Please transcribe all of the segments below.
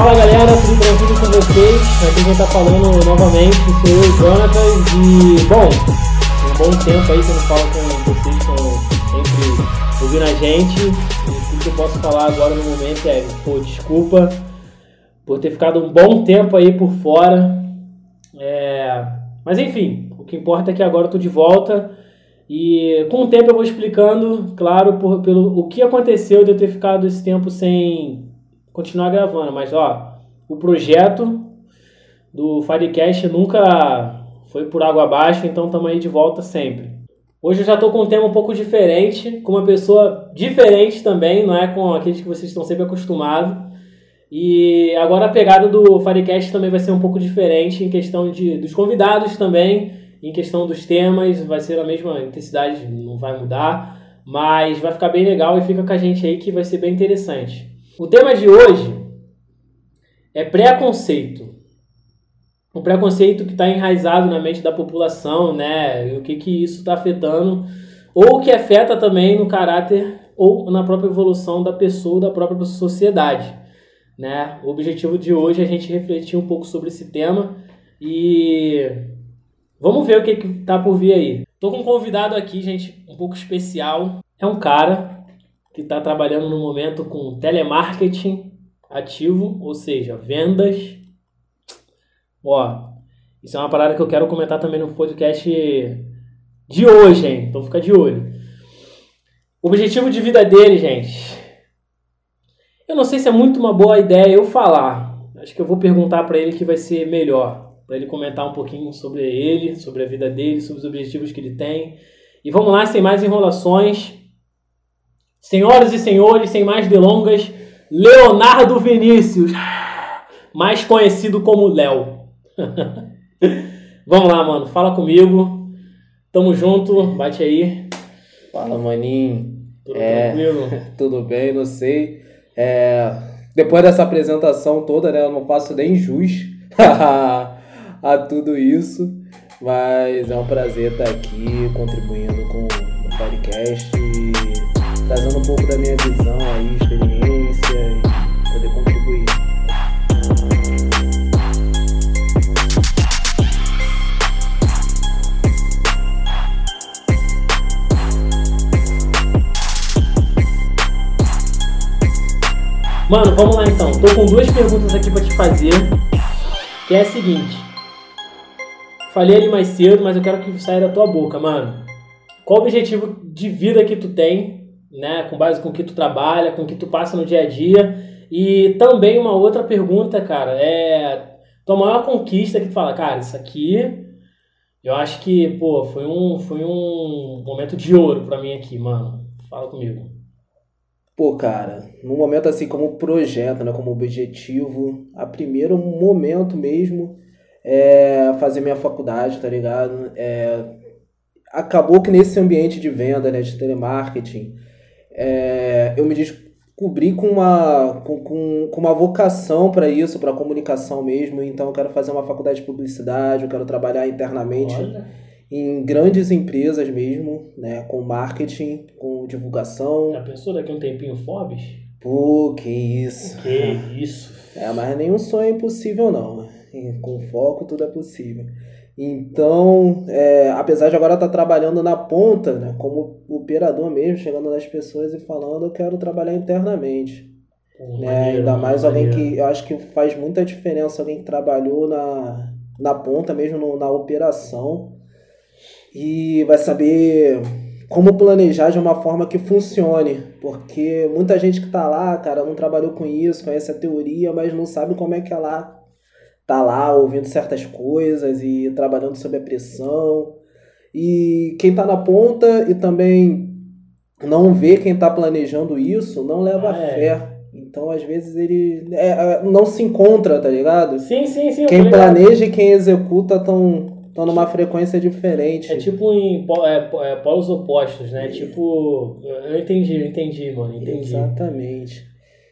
Fala galera, tudo tranquilo com vocês? Aqui quem tá falando novamente sou eu, Jonathan, e bom, um bom tempo aí que eu não falo com vocês, estão sempre ouvindo a gente. E o que eu posso falar agora no momento é, pô, desculpa por ter ficado um bom tempo aí por fora. É... Mas enfim, o que importa é que agora eu tô de volta. E com o tempo eu vou explicando, claro, por, pelo o que aconteceu de eu ter ficado esse tempo sem continuar gravando, mas ó, o projeto do Firecast nunca foi por água abaixo, então estamos aí de volta sempre. Hoje eu já estou com um tema um pouco diferente, com uma pessoa diferente também, não é com aqueles que vocês estão sempre acostumados. E agora a pegada do Firecast também vai ser um pouco diferente em questão de, dos convidados também, em questão dos temas, vai ser a mesma intensidade, não vai mudar, mas vai ficar bem legal e fica com a gente aí que vai ser bem interessante. O tema de hoje é preconceito. O preconceito que está enraizado na mente da população, né? E o que, que isso está afetando, ou o que afeta também no caráter ou na própria evolução da pessoa, da própria sociedade. Né? O objetivo de hoje é a gente refletir um pouco sobre esse tema e vamos ver o que está por vir aí. Tô com um convidado aqui, gente, um pouco especial. É um cara que está trabalhando no momento com telemarketing ativo, ou seja, vendas. Ó, isso é uma parada que eu quero comentar também no podcast de hoje, hein? Então fica de olho. O objetivo de vida dele, gente. Eu não sei se é muito uma boa ideia eu falar. Acho que eu vou perguntar para ele que vai ser melhor, para ele comentar um pouquinho sobre ele, sobre a vida dele, sobre os objetivos que ele tem. E vamos lá, sem mais enrolações. Senhoras e senhores, sem mais delongas, Leonardo Vinícius, mais conhecido como Léo. Vamos lá, mano, fala comigo. Tamo junto, bate aí. Fala, maninho. Tudo é, tranquilo? tudo bem, não sei. É, depois dessa apresentação toda, né, eu não faço nem jus a tudo isso, mas é um prazer estar aqui contribuindo com o podcast trazendo um pouco da minha visão aí, experiência e poder contribuir. Mano, vamos lá então. Tô com duas perguntas aqui para te fazer. Que é a seguinte. Falei ali mais cedo, mas eu quero que saia da tua boca, mano. Qual o objetivo de vida que tu tem né, com base com o que tu trabalha, com o que tu passa no dia a dia. E também uma outra pergunta, cara, é tua maior conquista que tu fala, cara, isso aqui eu acho que, pô, foi um, foi um momento de ouro para mim aqui, mano. Fala comigo. Pô, cara, num momento assim como projeto, né, como objetivo, a primeiro momento mesmo é fazer minha faculdade, tá ligado? É, acabou que nesse ambiente de venda, né, de telemarketing, é, eu me descobri com uma, com, com, com uma vocação para isso, para comunicação mesmo. Então, eu quero fazer uma faculdade de publicidade, eu quero trabalhar internamente Olha. em grandes empresas mesmo, né, com marketing, com divulgação. Já pensou daqui a um tempinho Forbes? Pô, que isso. Que isso. É, mas nenhum sonho é impossível, não. Com foco, tudo é possível. Então, é, apesar de agora estar tá trabalhando na ponta, né, como operador mesmo, chegando nas pessoas e falando, eu quero trabalhar internamente. Pô, né? Maneiro, Ainda mais maneiro. alguém que eu acho que faz muita diferença, alguém que trabalhou na, na ponta, mesmo no, na operação, e vai saber como planejar de uma forma que funcione. Porque muita gente que está lá, cara, não trabalhou com isso, conhece a teoria, mas não sabe como é que é lá tá lá ouvindo certas coisas e trabalhando sob a pressão. E quem tá na ponta e também não vê quem tá planejando isso, não leva ah, é. fé. Então, às vezes, ele é, é, não se encontra, tá ligado? Sim, sim, sim. Quem planeja e quem executa estão estão numa frequência diferente. É tipo em é, é, polos opostos, né? Tipo, eu entendi, eu entendi, mano, entendi. Exatamente.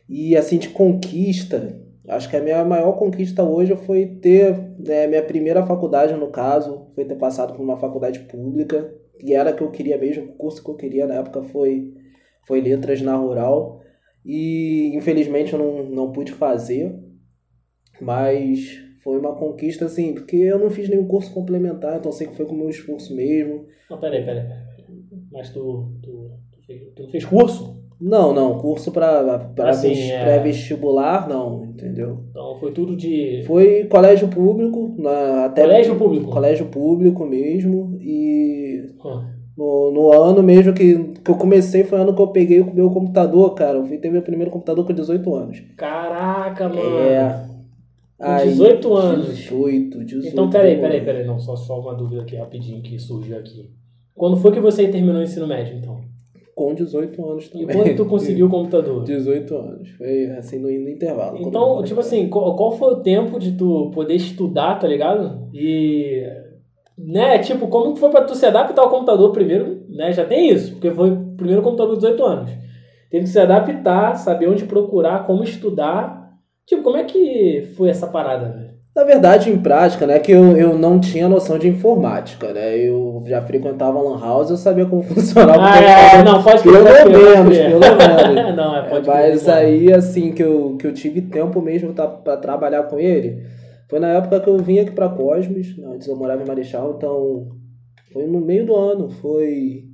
E assim, de conquista, Acho que a minha maior conquista hoje foi ter né, minha primeira faculdade, no caso, foi ter passado por uma faculdade pública, que era que eu queria mesmo, o curso que eu queria na época foi, foi letras na rural. E infelizmente eu não, não pude fazer, Mas foi uma conquista, assim, porque eu não fiz nenhum curso complementar, então sei que foi com o meu esforço mesmo. Não, peraí, peraí. peraí. Mas tu, tu, tu, fez, tu fez curso? Não, não, curso pra Assim, é. pré-vestibular, não, entendeu? Então foi tudo de. Foi colégio público, na, até Colégio público? colégio público mesmo, e Ah, no, no ano mesmo que, que eu comecei, foi o ano que eu peguei o meu computador, cara. Eu fui ter meu primeiro computador com 18 anos. Caraca, mano. É. Com 18 anos. 18, 18. Então, peraí, peraí, peraí. Não, só, só uma dúvida aqui rapidinho que surgiu aqui. Quando foi que você terminou o ensino médio, então? Com 18 anos E também. quando tu conseguiu o computador? 18 anos. Foi assim no, no intervalo. Então, tipo assim, qual, qual foi o tempo de tu poder estudar, tá ligado? E. Né, tipo, como que foi pra tu se adaptar ao computador primeiro, né? Já tem isso, porque foi o primeiro computador de 18 anos. Teve que se adaptar, saber onde procurar, como estudar. Tipo, como é que foi essa parada, velho? Na verdade, em prática, né, que eu, eu não tinha noção de informática, né? Eu já frequentava lan house, eu sabia como funcionava o Ah, é, não, pode Pelo menos, pelo menos. não, é, pode mas crer, aí, assim, que eu, que eu tive tempo mesmo pra trabalhar com ele, foi na época que eu vim aqui pra Cosmos, né, antes eu morava em Marechal, então foi no meio do ano, foi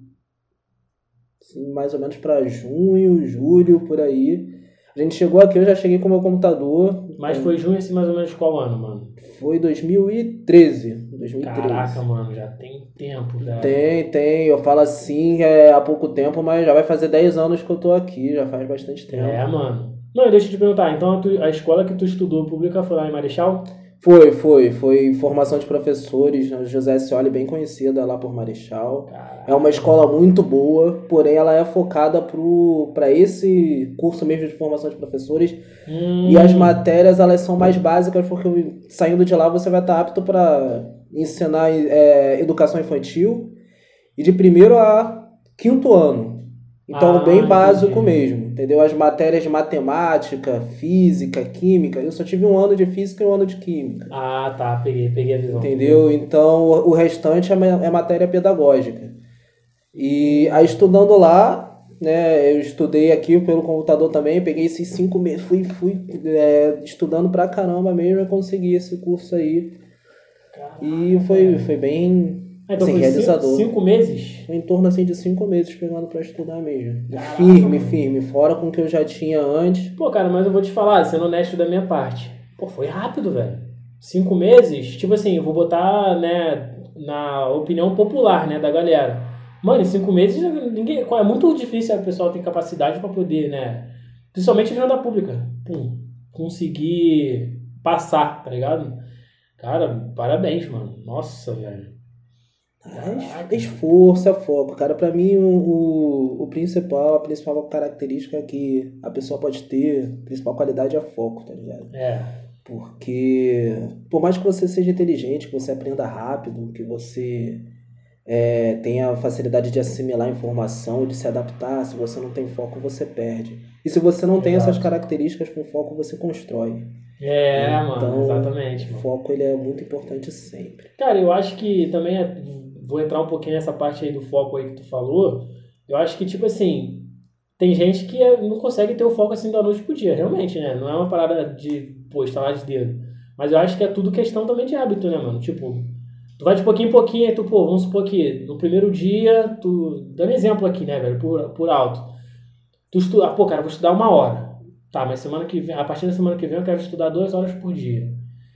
assim, mais ou menos pra junho, julho, por aí. A gente chegou aqui, eu já cheguei com o meu computador. Mas foi junho, assim, mais ou menos qual ano, mano? Foi 2013. 2013. Caraca, mano, já tem tempo, velho. Tem, tem. Eu falo assim é, há pouco tempo, mas já vai fazer 10 anos que eu tô aqui, já faz bastante tempo. É, mano. Não, deixa eu te perguntar, então a, tu- a escola que tu estudou pública foi lá em Marechal? Foi, foi. Foi formação de professores, né? José Scioli, bem conhecida lá por Marechal. Caraca. É uma escola muito boa, porém ela é focada para esse curso mesmo de formação de professores. Hum, E as matérias elas são mais básicas, porque saindo de lá você vai estar apto para ensinar é, educação infantil e de primeiro a quinto ano. Então, Ah, bem básico entendi. mesmo, entendeu? As matérias de matemática, física, química. Eu só tive um ano de física e um ano de química. Ah, tá, peguei, peguei a visão. Entendeu? Então, o restante é é matéria pedagógica. E aí, estudando lá, né, eu estudei aqui pelo computador também, peguei esses cinco meses, fui, fui é, estudando pra caramba mesmo e consegui esse curso aí. Caraca, E foi, foi bem Então assim, realizador. cinco, cinco meses? Foi em torno assim, de cinco meses pegando pra estudar mesmo. Caraca, firme, mano. firme, fora com o que eu já tinha antes. Pô, cara, mas eu vou te falar, sendo honesto da minha parte. Pô, foi rápido, velho. Cinco meses, tipo assim, eu vou botar, né, na opinião popular, né, da galera. Mano, em cinco meses, ninguém, é muito difícil a pessoa ter capacidade pra poder, né, principalmente em da pública, pum, conseguir passar, tá ligado? Cara, parabéns, mano. Nossa, velho. É foco. Cara, pra mim o, o, o principal, a principal característica que a pessoa pode ter, a principal qualidade é foco, tá ligado? É. Porque por mais que você seja inteligente, que você aprenda rápido, que você é, tenha facilidade de assimilar informação, de se adaptar, se você não tem foco, você perde. E se você não tem Exato. essas características com foco, você constrói. É, Então, mano, exatamente, O foco ele é muito importante sempre. Cara, eu acho que também é- vou entrar um pouquinho nessa parte aí do foco aí que tu falou. Eu acho que, tipo assim, tem gente que é- não consegue ter o foco assim da noite pro dia, realmente, né? Não é uma parada de, pô, estalar de dedo. Mas eu acho que é tudo questão também de hábito, né, mano? Tipo, tu vai de pouquinho em pouquinho, aí tu, pô, vamos supor que no primeiro dia, tu. Dando exemplo aqui, né, velho, por, por alto. Tu estuda, pô, cara, vou estudar uma hora. Tá, mas semana que vem, a partir da semana que vem eu quero estudar duas horas por dia.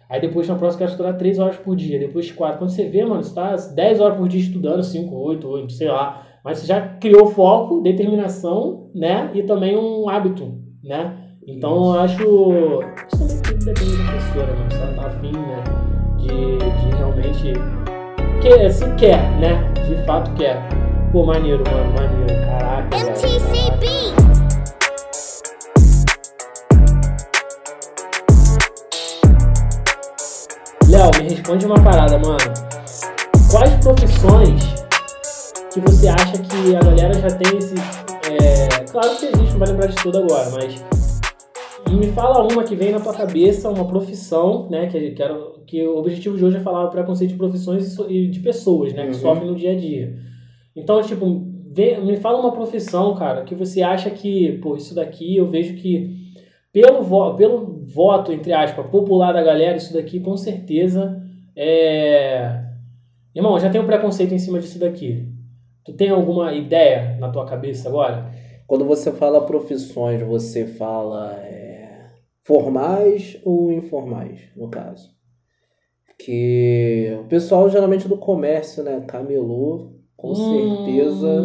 Aí depois na próxima quero estudar 3 horas por dia, depois 4. Quando você vê, mano, você tá 10 horas por dia estudando, 5, 8, 8, sei lá. Mas você já criou foco, determinação, né? E também um hábito, né? Então eu acho. Isso também tudo depende da pessoa, né, mano? Se ela tá afim, né? De, de realmente. Que, assim, quer, né? De fato quer. Pô, maneiro, mano, maneiro. Caraca. velho, caraca. Léo, me responde uma parada, mano. Quais profissões que você acha que a galera já tem esse. é, Claro que existe, não vai lembrar de tudo agora, mas. Me fala uma que vem na tua cabeça, uma profissão, né? Que, que, era, que o objetivo de hoje é falar o preconceito de profissões e e de pessoas, né? Que Uhum. sofrem no dia a dia. Então, tipo, vê- me fala uma profissão, cara, que você acha que, pô, isso daqui eu vejo que pelo, vo pelo voto, entre aspas, popular da galera, isso daqui com certeza é. Irmão, já tem um preconceito em cima disso daqui. Tu tem alguma ideia na tua cabeça agora? Quando você fala profissões, você fala é, formais ou informais, no caso? Que o pessoal geralmente do comércio, né? Camelô, com hum, certeza.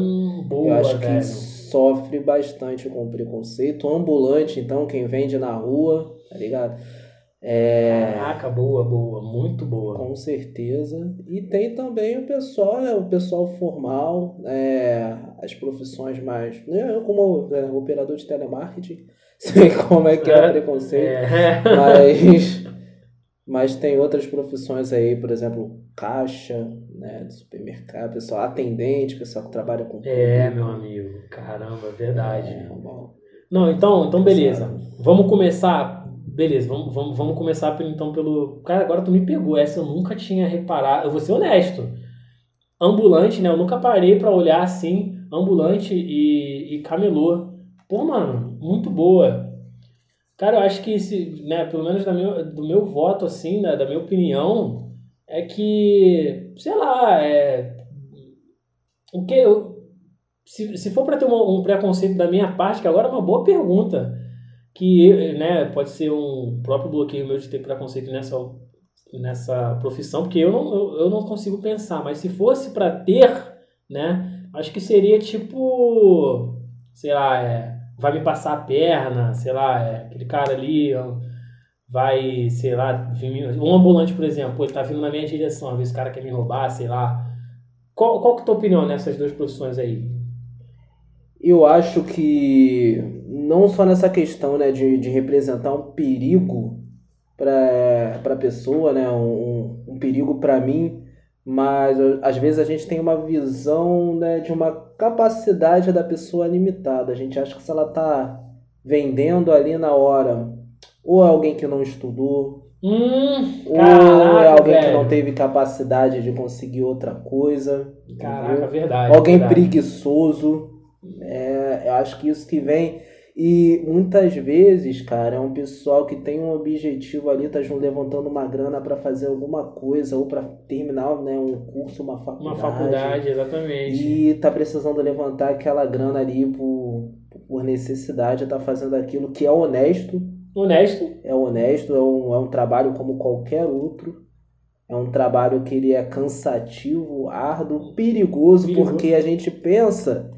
Boa, eu acho velho. que sofre bastante com preconceito. Ambulante, então, quem vende na rua, tá ligado? É, Caraca, boa, boa, muito boa. Com certeza. E tem também o pessoal, né, o pessoal formal, é, as profissões mais. Né, eu, como é, operador de telemarketing, sei como é que é o preconceito. É. Mas, mas tem outras profissões aí, por exemplo, caixa, né, de supermercado, pessoal atendente, pessoal que trabalha com. É, meu amigo, caramba, verdade. É, Não, então, então beleza. Vamos começar Beleza, vamos, vamos, vamos começar então pelo. Cara, agora tu me pegou. Essa eu nunca tinha reparado. Eu vou ser honesto. Ambulante, né? Eu nunca parei para olhar assim. Ambulante e, e camelô. Pô, mano, muito boa. Cara, eu acho que, se, né, pelo menos da meu, do meu voto, assim, né, da minha opinião, é que, sei lá, é. O que eu. Se, se for para ter um, um preconceito da minha parte, que agora é uma boa pergunta que né, pode ser um próprio bloqueio meu de ter preconceito nessa, nessa profissão, porque eu não, eu, eu não consigo pensar, mas se fosse para ter, né, acho que seria tipo, sei lá, é, vai me passar a perna, sei lá, é, aquele cara ali vai, sei lá, um ambulante, por exemplo, ele tá vindo na minha direção, às vezes o cara quer me roubar, sei lá. Qual, qual que é a tua opinião nessas duas profissões aí? Eu acho que não só nessa questão né, de, de representar um perigo para a pessoa, né, um, um perigo para mim, mas às vezes a gente tem uma visão né, de uma capacidade da pessoa limitada. A gente acha que se ela está vendendo ali na hora, ou é alguém que não estudou, hum, ou caraca, é alguém velho. que não teve capacidade de conseguir outra coisa. Caraca, entendeu? verdade. Alguém verdade. preguiçoso. É, eu acho que isso que vem e muitas vezes, cara, é um pessoal que tem um objetivo ali, tá levantando uma grana para fazer alguma coisa ou para terminar né, um curso, uma faculdade. Uma faculdade, exatamente. E tá precisando levantar aquela grana ali por, por necessidade, tá fazendo aquilo que é honesto. Honesto. É honesto, é um, é um trabalho como qualquer outro. É um trabalho que ele é cansativo, árduo, perigoso, perigoso. porque a gente pensa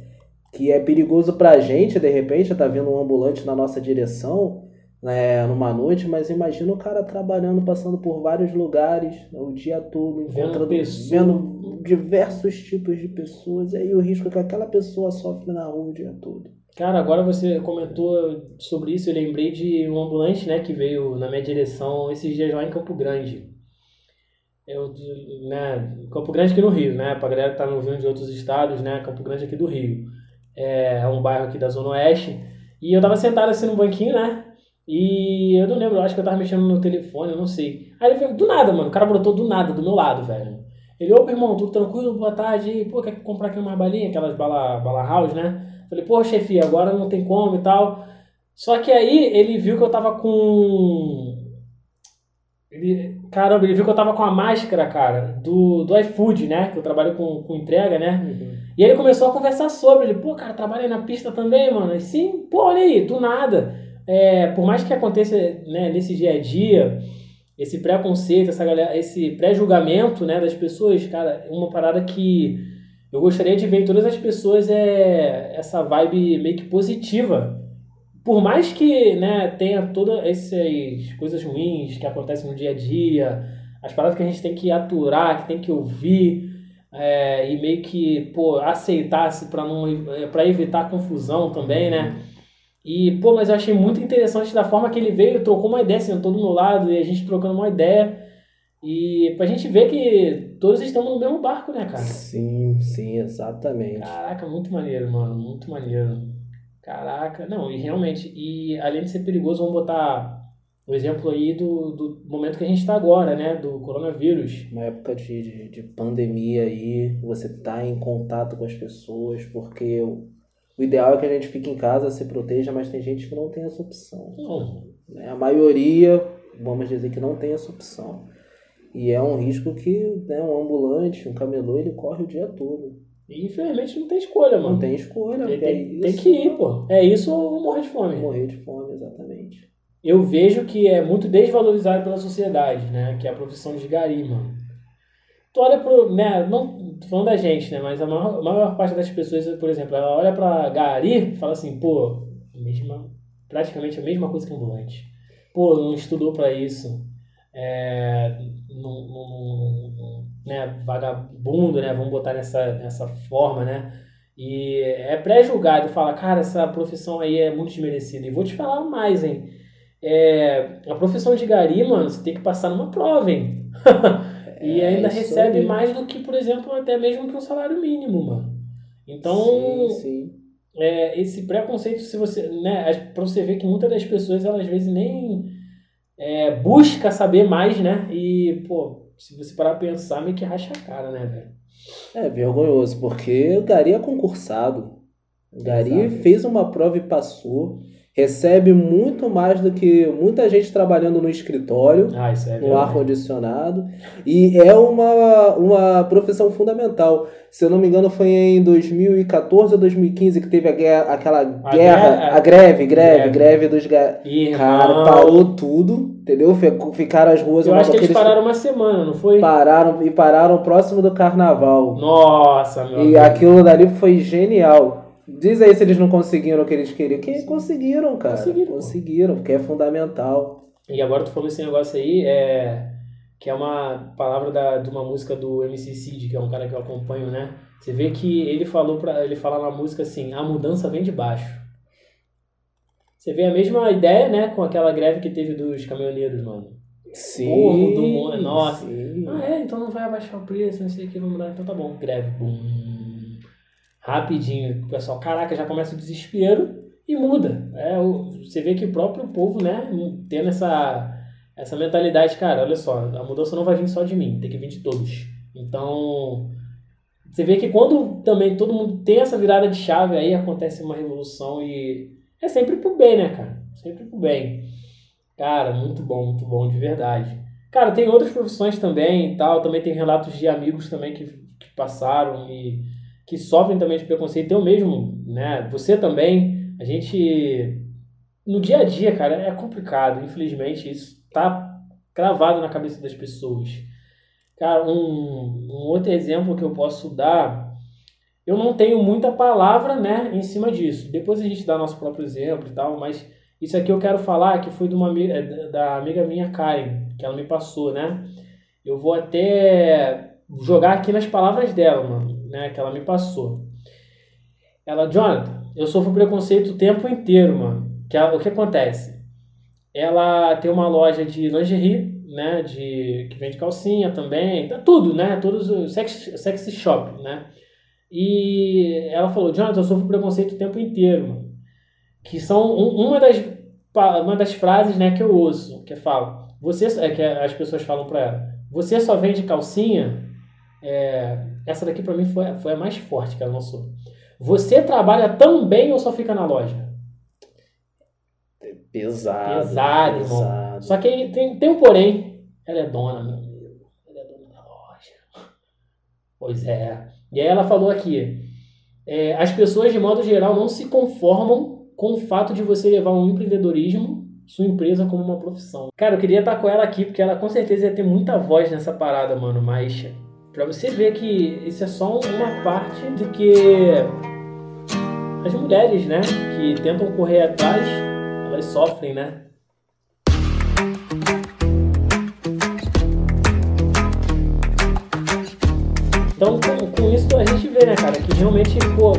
que é perigoso pra gente, de repente, tá vindo um ambulante na nossa direção, né, numa noite, mas imagina o cara trabalhando, passando por vários lugares né, o dia todo, encontrando, vendo, vendo diversos tipos de pessoas, e aí o risco é que aquela pessoa sofre na rua o dia todo. Cara, agora você comentou sobre isso, eu lembrei de um ambulante, né, que veio na minha direção esses dias lá em Campo Grande. Eu, né, Campo Grande aqui no Rio, né, pra galera que tá me de outros estados, né, Campo Grande aqui do Rio é, é um bairro aqui da Zona Oeste. E eu tava sentado assim no banquinho, né? E eu não lembro, acho que eu tava mexendo no telefone, eu não sei. Aí ele veio, do nada, mano, o cara brotou do nada, do meu lado, velho. Ele, opa, irmão, tudo tranquilo, boa tarde. Pô, quer comprar aqui uma balinha, aquelas bala, bala house, né? Falei, pô, chefe, agora não tem como e tal. Só que aí ele viu que eu tava com. Ele, caramba, ele viu que eu tava com a máscara, cara, do, do iFood, né? Que eu trabalho com, com entrega, né? Uhum. E ele começou a conversar sobre, ele, pô, cara, trabalhei na pista também, mano. E sim, pô, olha aí, do nada. É, por mais que aconteça né, nesse dia a dia, esse preconceito, essa galera, esse pré-julgamento né, das pessoas, cara, uma parada que eu gostaria de ver em todas as pessoas é essa vibe meio que positiva. Por mais que né, tenha todas essas coisas ruins que acontecem no dia a dia, as paradas que a gente tem que aturar, que tem que ouvir, é, e meio que pô, aceitasse para não é, para evitar confusão também, né? E, pô, mas eu achei muito interessante da forma que ele veio, trocou uma ideia, sentou do meu lado e a gente trocando uma ideia. E pra gente ver que todos estamos no mesmo barco, né, cara? Sim, sim, exatamente. Caraca, muito maneiro, mano, muito maneiro. Caraca, não, e realmente, e além de ser perigoso, vamos botar o exemplo aí do, do momento que a gente está agora, né? Do coronavírus. Uma época de, de, de pandemia aí, você tá em contato com as pessoas, porque O ideal é que a gente fique em casa, se proteja, mas tem gente que não tem essa opção. Não. Né? A maioria, vamos dizer que não tem essa opção. E é um risco que né, um ambulante, um camelô, ele corre o dia todo. E infelizmente não tem escolha, mano. Não tem escolha. Porque tem, é tem que ir, pô. É isso ou morrer de fome. Morrer de fome, exatamente. Eu vejo que é muito desvalorizado pela sociedade, né? Que é a profissão de gari, mano. Tu olha pro. Né, não tô falando da gente, né? Mas a maior, a maior parte das pessoas, por exemplo, ela olha pra gari e fala assim, pô, mesma, praticamente a mesma coisa que ambulante. Pô, não estudou pra isso. É, não- né, vagabundo, né? Vamos botar nessa, nessa forma, né? E é pré-julgado, fala, cara, essa profissão aí é muito desmerecida. E vou te falar mais, hein? É, a profissão de gari, mano, você tem que passar numa prova, hein? e É ainda recebe aí. mais do que, por exemplo, até mesmo que um salário mínimo, mano. Então, sim, sim. é, esse preconceito, se você, né, pra você ver que muitas das pessoas, elas às vezes nem é, busca saber mais, né? E, pô, se você parar pra pensar, meio que racha a cara, né, velho? É vergonhoso, porque o Gari é concursado. O Gari Exato. fez uma prova e passou. Recebe muito mais do que muita gente trabalhando no escritório, Ah, é no ar-condicionado. E é uma, uma profissão fundamental. Se eu não me engano, foi em 2014 ou 2015 que teve a guerra, aquela A guerra, guerra- a greve, greve, greve. greve dos. Irmão, Cara, parou tudo, entendeu? Fic- Ficaram as ruas eu acho que eles pararam uma semana, não foi? pararam e pararam próximo do carnaval. Nossa, meu E amigo. aquilo dali foi genial. Diz aí se eles não conseguiram o que eles queriam. Que conseguiram, cara. Conseguiram. Conseguiram, porque é fundamental. E agora tu falou esse negócio aí, é, que é uma palavra da, de uma música do MC Cid, que é um cara que eu acompanho, né? Você vê que ele falou para ele fala na música assim, a mudança vem de baixo. Você vê a mesma ideia, né, com aquela greve que teve dos caminhoneiros, mano. Sim. Porra, mudou. Nossa. sim. Ah, é, então não vai abaixar o preço, não sei o que, vamos mudar. Então tá bom, greve. Bum. Rapidinho. O pessoal, caraca, já começa o desespero e muda. É, você vê que o próprio povo, né, tendo essa, essa mentalidade, cara, olha só, a mudança não vai vir só de mim, tem que vir de todos. Então, você vê que quando também todo mundo tem essa virada de chave, aí acontece uma revolução e é sempre pro bem, né, cara? Sempre pro bem. Cara, muito bom, muito bom, de verdade. Cara, tem outras profissões também e tal. Também tem relatos de amigos também que, que passaram e que sofrem também de preconceito. Eu mesmo, né? Você também. A gente. No dia a dia, cara, é complicado. Infelizmente, isso tá cravado na cabeça das pessoas. Cara, um, um outro exemplo que eu posso dar. Eu não tenho muita palavra, né, em cima disso. Depois a gente dá nosso próprio exemplo e tal, mas isso aqui eu quero falar que foi de uma é, da amiga minha Karen, que ela me passou, né? Eu vou até jogar aqui nas palavras dela, mano, né? Que ela me passou. Ela, Jonathan, eu sofro preconceito o tempo inteiro, mano. Que a- o que acontece? Ela tem uma loja de lingerie, né? De, que vende calcinha também, tá tudo, né? Todos os sex, sexy shop, né? E ela falou, Jonathan, eu sofro preconceito o tempo inteiro, mano que são um- uma das uma das frases né que eu ouço que fala você é que as pessoas falam pra ela você só vende calcinha é, essa daqui pra mim foi, foi a mais forte que ela lançou você trabalha tão bem ou só fica na loja Pesado. Pesado, irmão. pesado. só que tem, tem um porém ela é dona meu amigo ela é dona da loja pois é e aí ela falou aqui é, as pessoas de modo geral não se conformam com o fato de você levar um empreendedorismo, sua empresa como uma profissão. Cara, eu queria estar com ela aqui porque ela com certeza ia ter muita voz nessa parada, mano, mas pra você ver que isso é só uma parte do que as mulheres, né, que tentam correr atrás, elas sofrem, né? Então, com, com isso a gente vê, né, cara, que realmente, pô,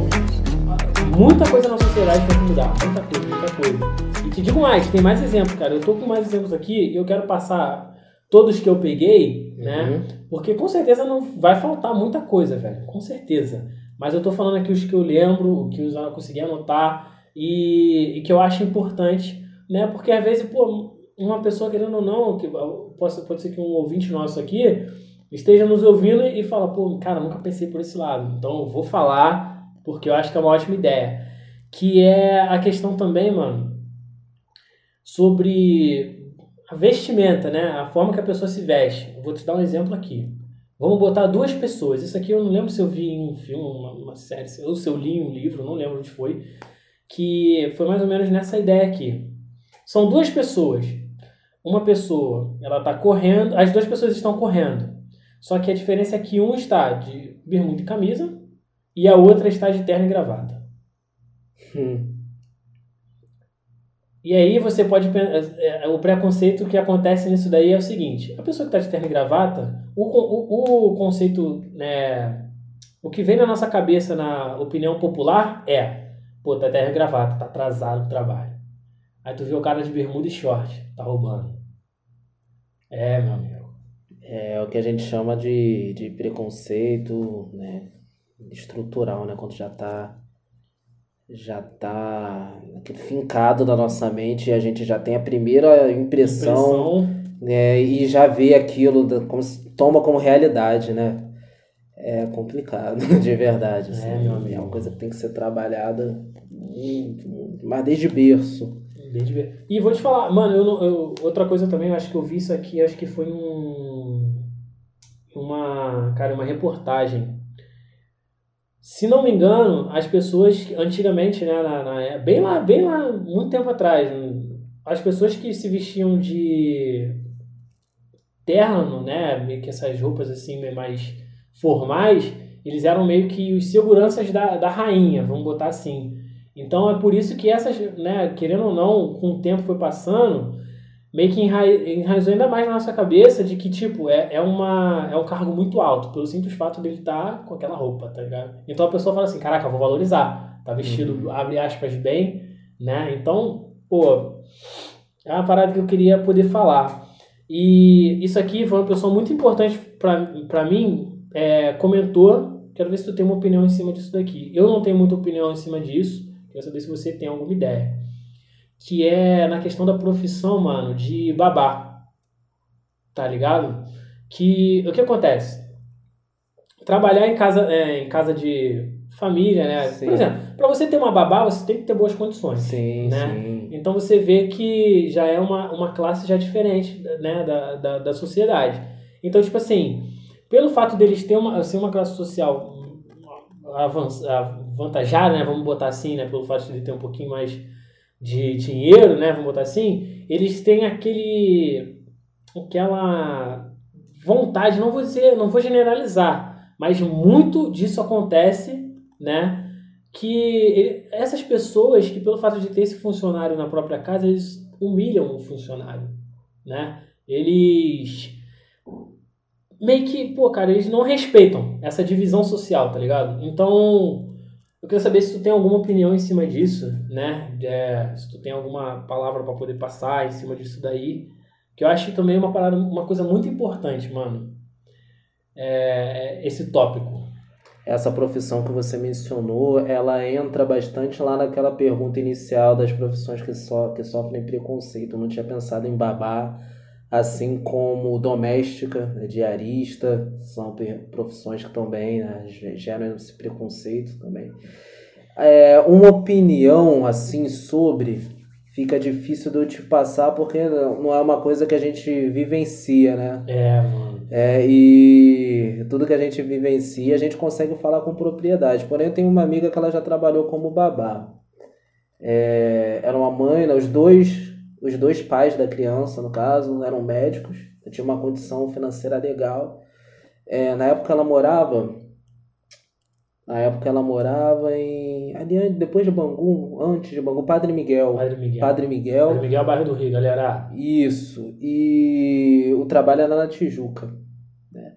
muita coisa na sociedade tem que mudar. Muita coisa, muita coisa. E te digo mais, tem mais exemplos, cara. Eu tô com mais exemplos aqui e eu quero passar todos que eu peguei, né? Uhum. Porque com certeza não vai faltar muita coisa, velho. Com certeza. Mas eu tô falando aqui os que eu lembro, que eu consegui anotar e, e que eu acho importante, né? Porque às vezes, pô, uma pessoa querendo ou não, que pode, pode ser que um ouvinte nosso aqui esteja nos ouvindo e fala, pô, cara, nunca pensei por esse lado. Então eu vou falar porque eu acho que é uma ótima ideia. que é a questão também, mano, sobre a vestimenta, né? A forma que a pessoa se veste. vou te dar um exemplo aqui. Vamos botar duas pessoas. Isso aqui eu não lembro se eu vi em um filme, uma, uma série, ou se eu li um livro, não lembro onde foi, que foi mais ou menos nessa ideia aqui. São duas pessoas. Uma pessoa, ela está correndo, as duas pessoas estão correndo. Só que a diferença é que um está de bermuda e camisa e a outra está de terno e gravata. Hum. E aí você pode é, é, o preconceito que acontece nisso daí é o seguinte: a pessoa que está de terno e gravata, o, o, o conceito, né, o que vem na nossa cabeça na opinião popular é, pô, tá terno e gravata, tá atrasado no trabalho. Aí tu vê o cara de bermuda e short, tá roubando. É, meu amigo. É o que a gente chama de, de preconceito, né, estrutural, né, quando já tá já tá fincado na nossa mente e a gente já tem a primeira impressão, impressão. Né, e já vê aquilo como toma como realidade, né? É complicado, de verdade. Assim, é, é uma coisa que tem que ser trabalhada, mas desde berço. Desde berço. E vou te falar, mano, eu, eu, outra coisa também, eu acho que eu vi isso aqui, acho que foi um, uma, cara, uma reportagem se não me engano, as pessoas antigamente, né, na, na, bem lá, bem lá, muito tempo atrás, as pessoas que se vestiam de terno, né, meio que essas roupas assim mais formais, eles eram meio que os seguranças da, da rainha, vamos botar assim. Então é por isso que essas, né, querendo ou não, com o tempo foi passando, meio que enraizou ainda mais na nossa cabeça de que, tipo, é, é, uma, é um cargo muito alto, pelo simples fato dele estar tá com aquela roupa, tá ligado? Então a pessoa fala assim, caraca, vou valorizar, tá vestido, uhum. abre aspas, bem, né? Então, pô, é uma parada que eu queria poder falar. E isso aqui foi uma pessoa muito importante para mim, é, comentou, quero ver se tu tem uma opinião em cima disso daqui. Eu não tenho muita opinião em cima disso, quero saber se você tem alguma ideia que é na questão da profissão, mano, de babá. Tá ligado? Que o que acontece? Trabalhar em casa, é, em casa de família, né? Sim. Por exemplo, para você ter uma babá, você tem que ter boas condições. Sim, né? Sim. Então você vê que já é uma, uma classe já diferente né, da, da, da sociedade. Então, tipo assim, pelo fato deles ter uma, ser uma classe social avantajada, né? Vamos botar assim, né? Pelo fato de ter um pouquinho mais de dinheiro, né, vamos botar assim, eles têm aquele aquela vontade, não vou dizer, não vou generalizar, mas muito disso acontece, né, que ele, essas pessoas que pelo fato de ter esse funcionário na própria casa, eles humilham o funcionário, né? Eles meio que, pô, cara, eles não respeitam essa divisão social, tá ligado? Então, eu queria saber se tu tem alguma opinião em cima disso, né? É, se tu tem alguma palavra para poder passar em cima disso daí. Que eu acho também uma, parada, uma coisa muito importante, mano. É, é, esse tópico. Essa profissão que você mencionou, ela entra bastante lá naquela pergunta inicial das profissões que, so, que sofrem preconceito. Eu não tinha pensado em babá, assim como doméstica, né, diarista, são profissões que também né, geram esse preconceito também. É, uma opinião assim sobre fica difícil de eu te passar porque não é uma coisa que a gente vivencia, né? É, mano. É, e tudo que a gente vivencia a gente consegue falar com propriedade. Porém, eu tenho uma amiga que ela já trabalhou como babá. É, era uma mãe, né, os dois os dois pais da criança, no caso, eram médicos, tinha uma condição financeira legal. É, na época ela morava. Na época ela morava em. Ali depois de Bangu, antes de Bangu, Padre Miguel. Padre Miguel. Padre Miguel. Padre Miguel, bairro do Rio, galera. Isso. E o trabalho era na Tijuca. Né?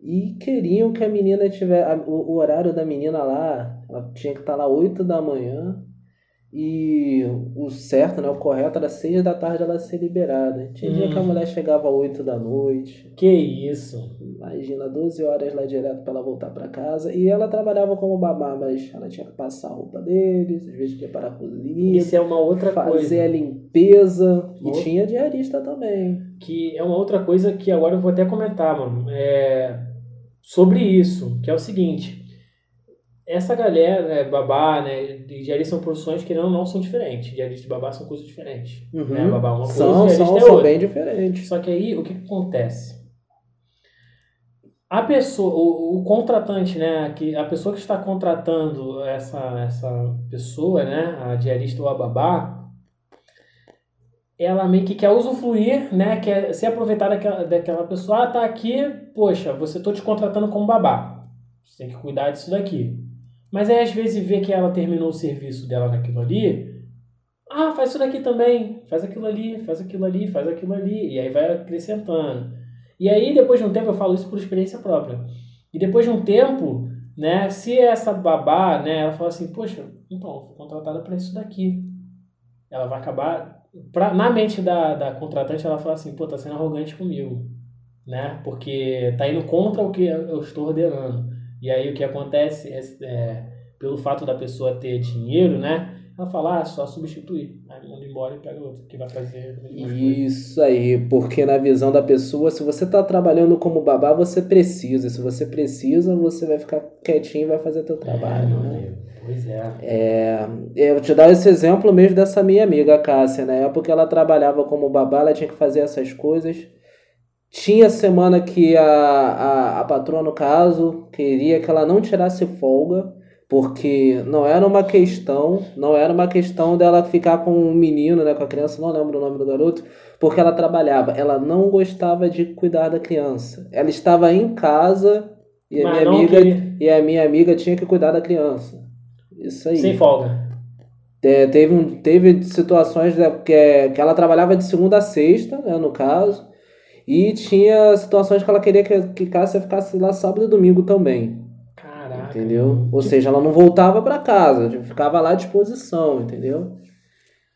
E queriam que a menina tivesse. O, horário da menina lá, ela tinha que estar lá 8 da manhã e o certo, né, o correto era seis da tarde ela ser liberada. Tinha hum. dia que a hum. mulher chegava às 8 da noite. Que isso? Imagina, 12 horas lá direto para ela voltar para casa. E ela trabalhava como babá, mas ela tinha que passar a roupa deles, às vezes preparar a cozinha. Isso é uma outra fazer coisa. Fazer a limpeza. E tinha diarista também. Que é uma outra coisa que agora eu vou até comentar, mano. É... Sobre isso, que é o seguinte essa galera, né, babá, né, diarista são profissões que não, não são diferentes. Diarista e babá são coisas diferentes. Uhum. Né? Babá é uma coisa, São, diarista são, é são outra. bem diferentes. Só que aí, o que, que acontece? A pessoa, o, o contratante, né, que, a pessoa que está contratando essa, essa pessoa, né, a diarista ou a babá, ela meio que quer usufruir, né, quer se aproveitar daquela, daquela pessoa, ah, tá aqui, poxa, você tô te contratando como babá, você tem que cuidar disso daqui. Mas aí às vezes vê que ela terminou o serviço dela naquilo ali, ah, faz isso daqui também, faz aquilo ali, faz aquilo ali, faz aquilo ali, e aí vai acrescentando. E aí depois de um tempo, eu falo isso por experiência própria, e depois de um tempo, né, se essa babá, né, ela fala assim, poxa, então, fui contratada para isso daqui, ela vai acabar, pra, na mente da, da contratante, ela fala assim, pô, tá sendo arrogante comigo, né, porque tá indo contra o que eu estou ordenando. E aí o que acontece é, é pelo fato da pessoa ter dinheiro, né, ela fala, ah, só substituir. Aí manda embora e pega outro que vai fazer. Isso aí, porque na visão da pessoa, se você tá trabalhando como babá, você precisa. Se você precisa, você vai ficar quietinho e vai fazer teu trabalho, É, meu né? amigo. Pois é. É, eu vou te dar esse exemplo mesmo dessa minha amiga, Cássia. Na época ela trabalhava como babá, ela tinha que fazer essas coisas. Tinha semana que a, a, a patroa, no caso, queria que ela não tirasse folga, porque não era uma questão, não era uma questão dela ficar com um menino, né, com a criança, não lembro o nome do garoto, porque ela trabalhava. Ela não gostava de cuidar da criança. Ela estava em casa e a Mas minha amiga queria- e a minha amiga tinha que cuidar da criança. Isso aí. Sem folga. É, teve, teve situações né, que, é- que ela trabalhava de segunda a sexta, né, no caso, e tinha situações que ela queria que, que Cássia ficasse lá sábado e domingo também, Caraca. entendeu? Ou seja, ela não voltava para casa, tipo, ficava lá à disposição, entendeu?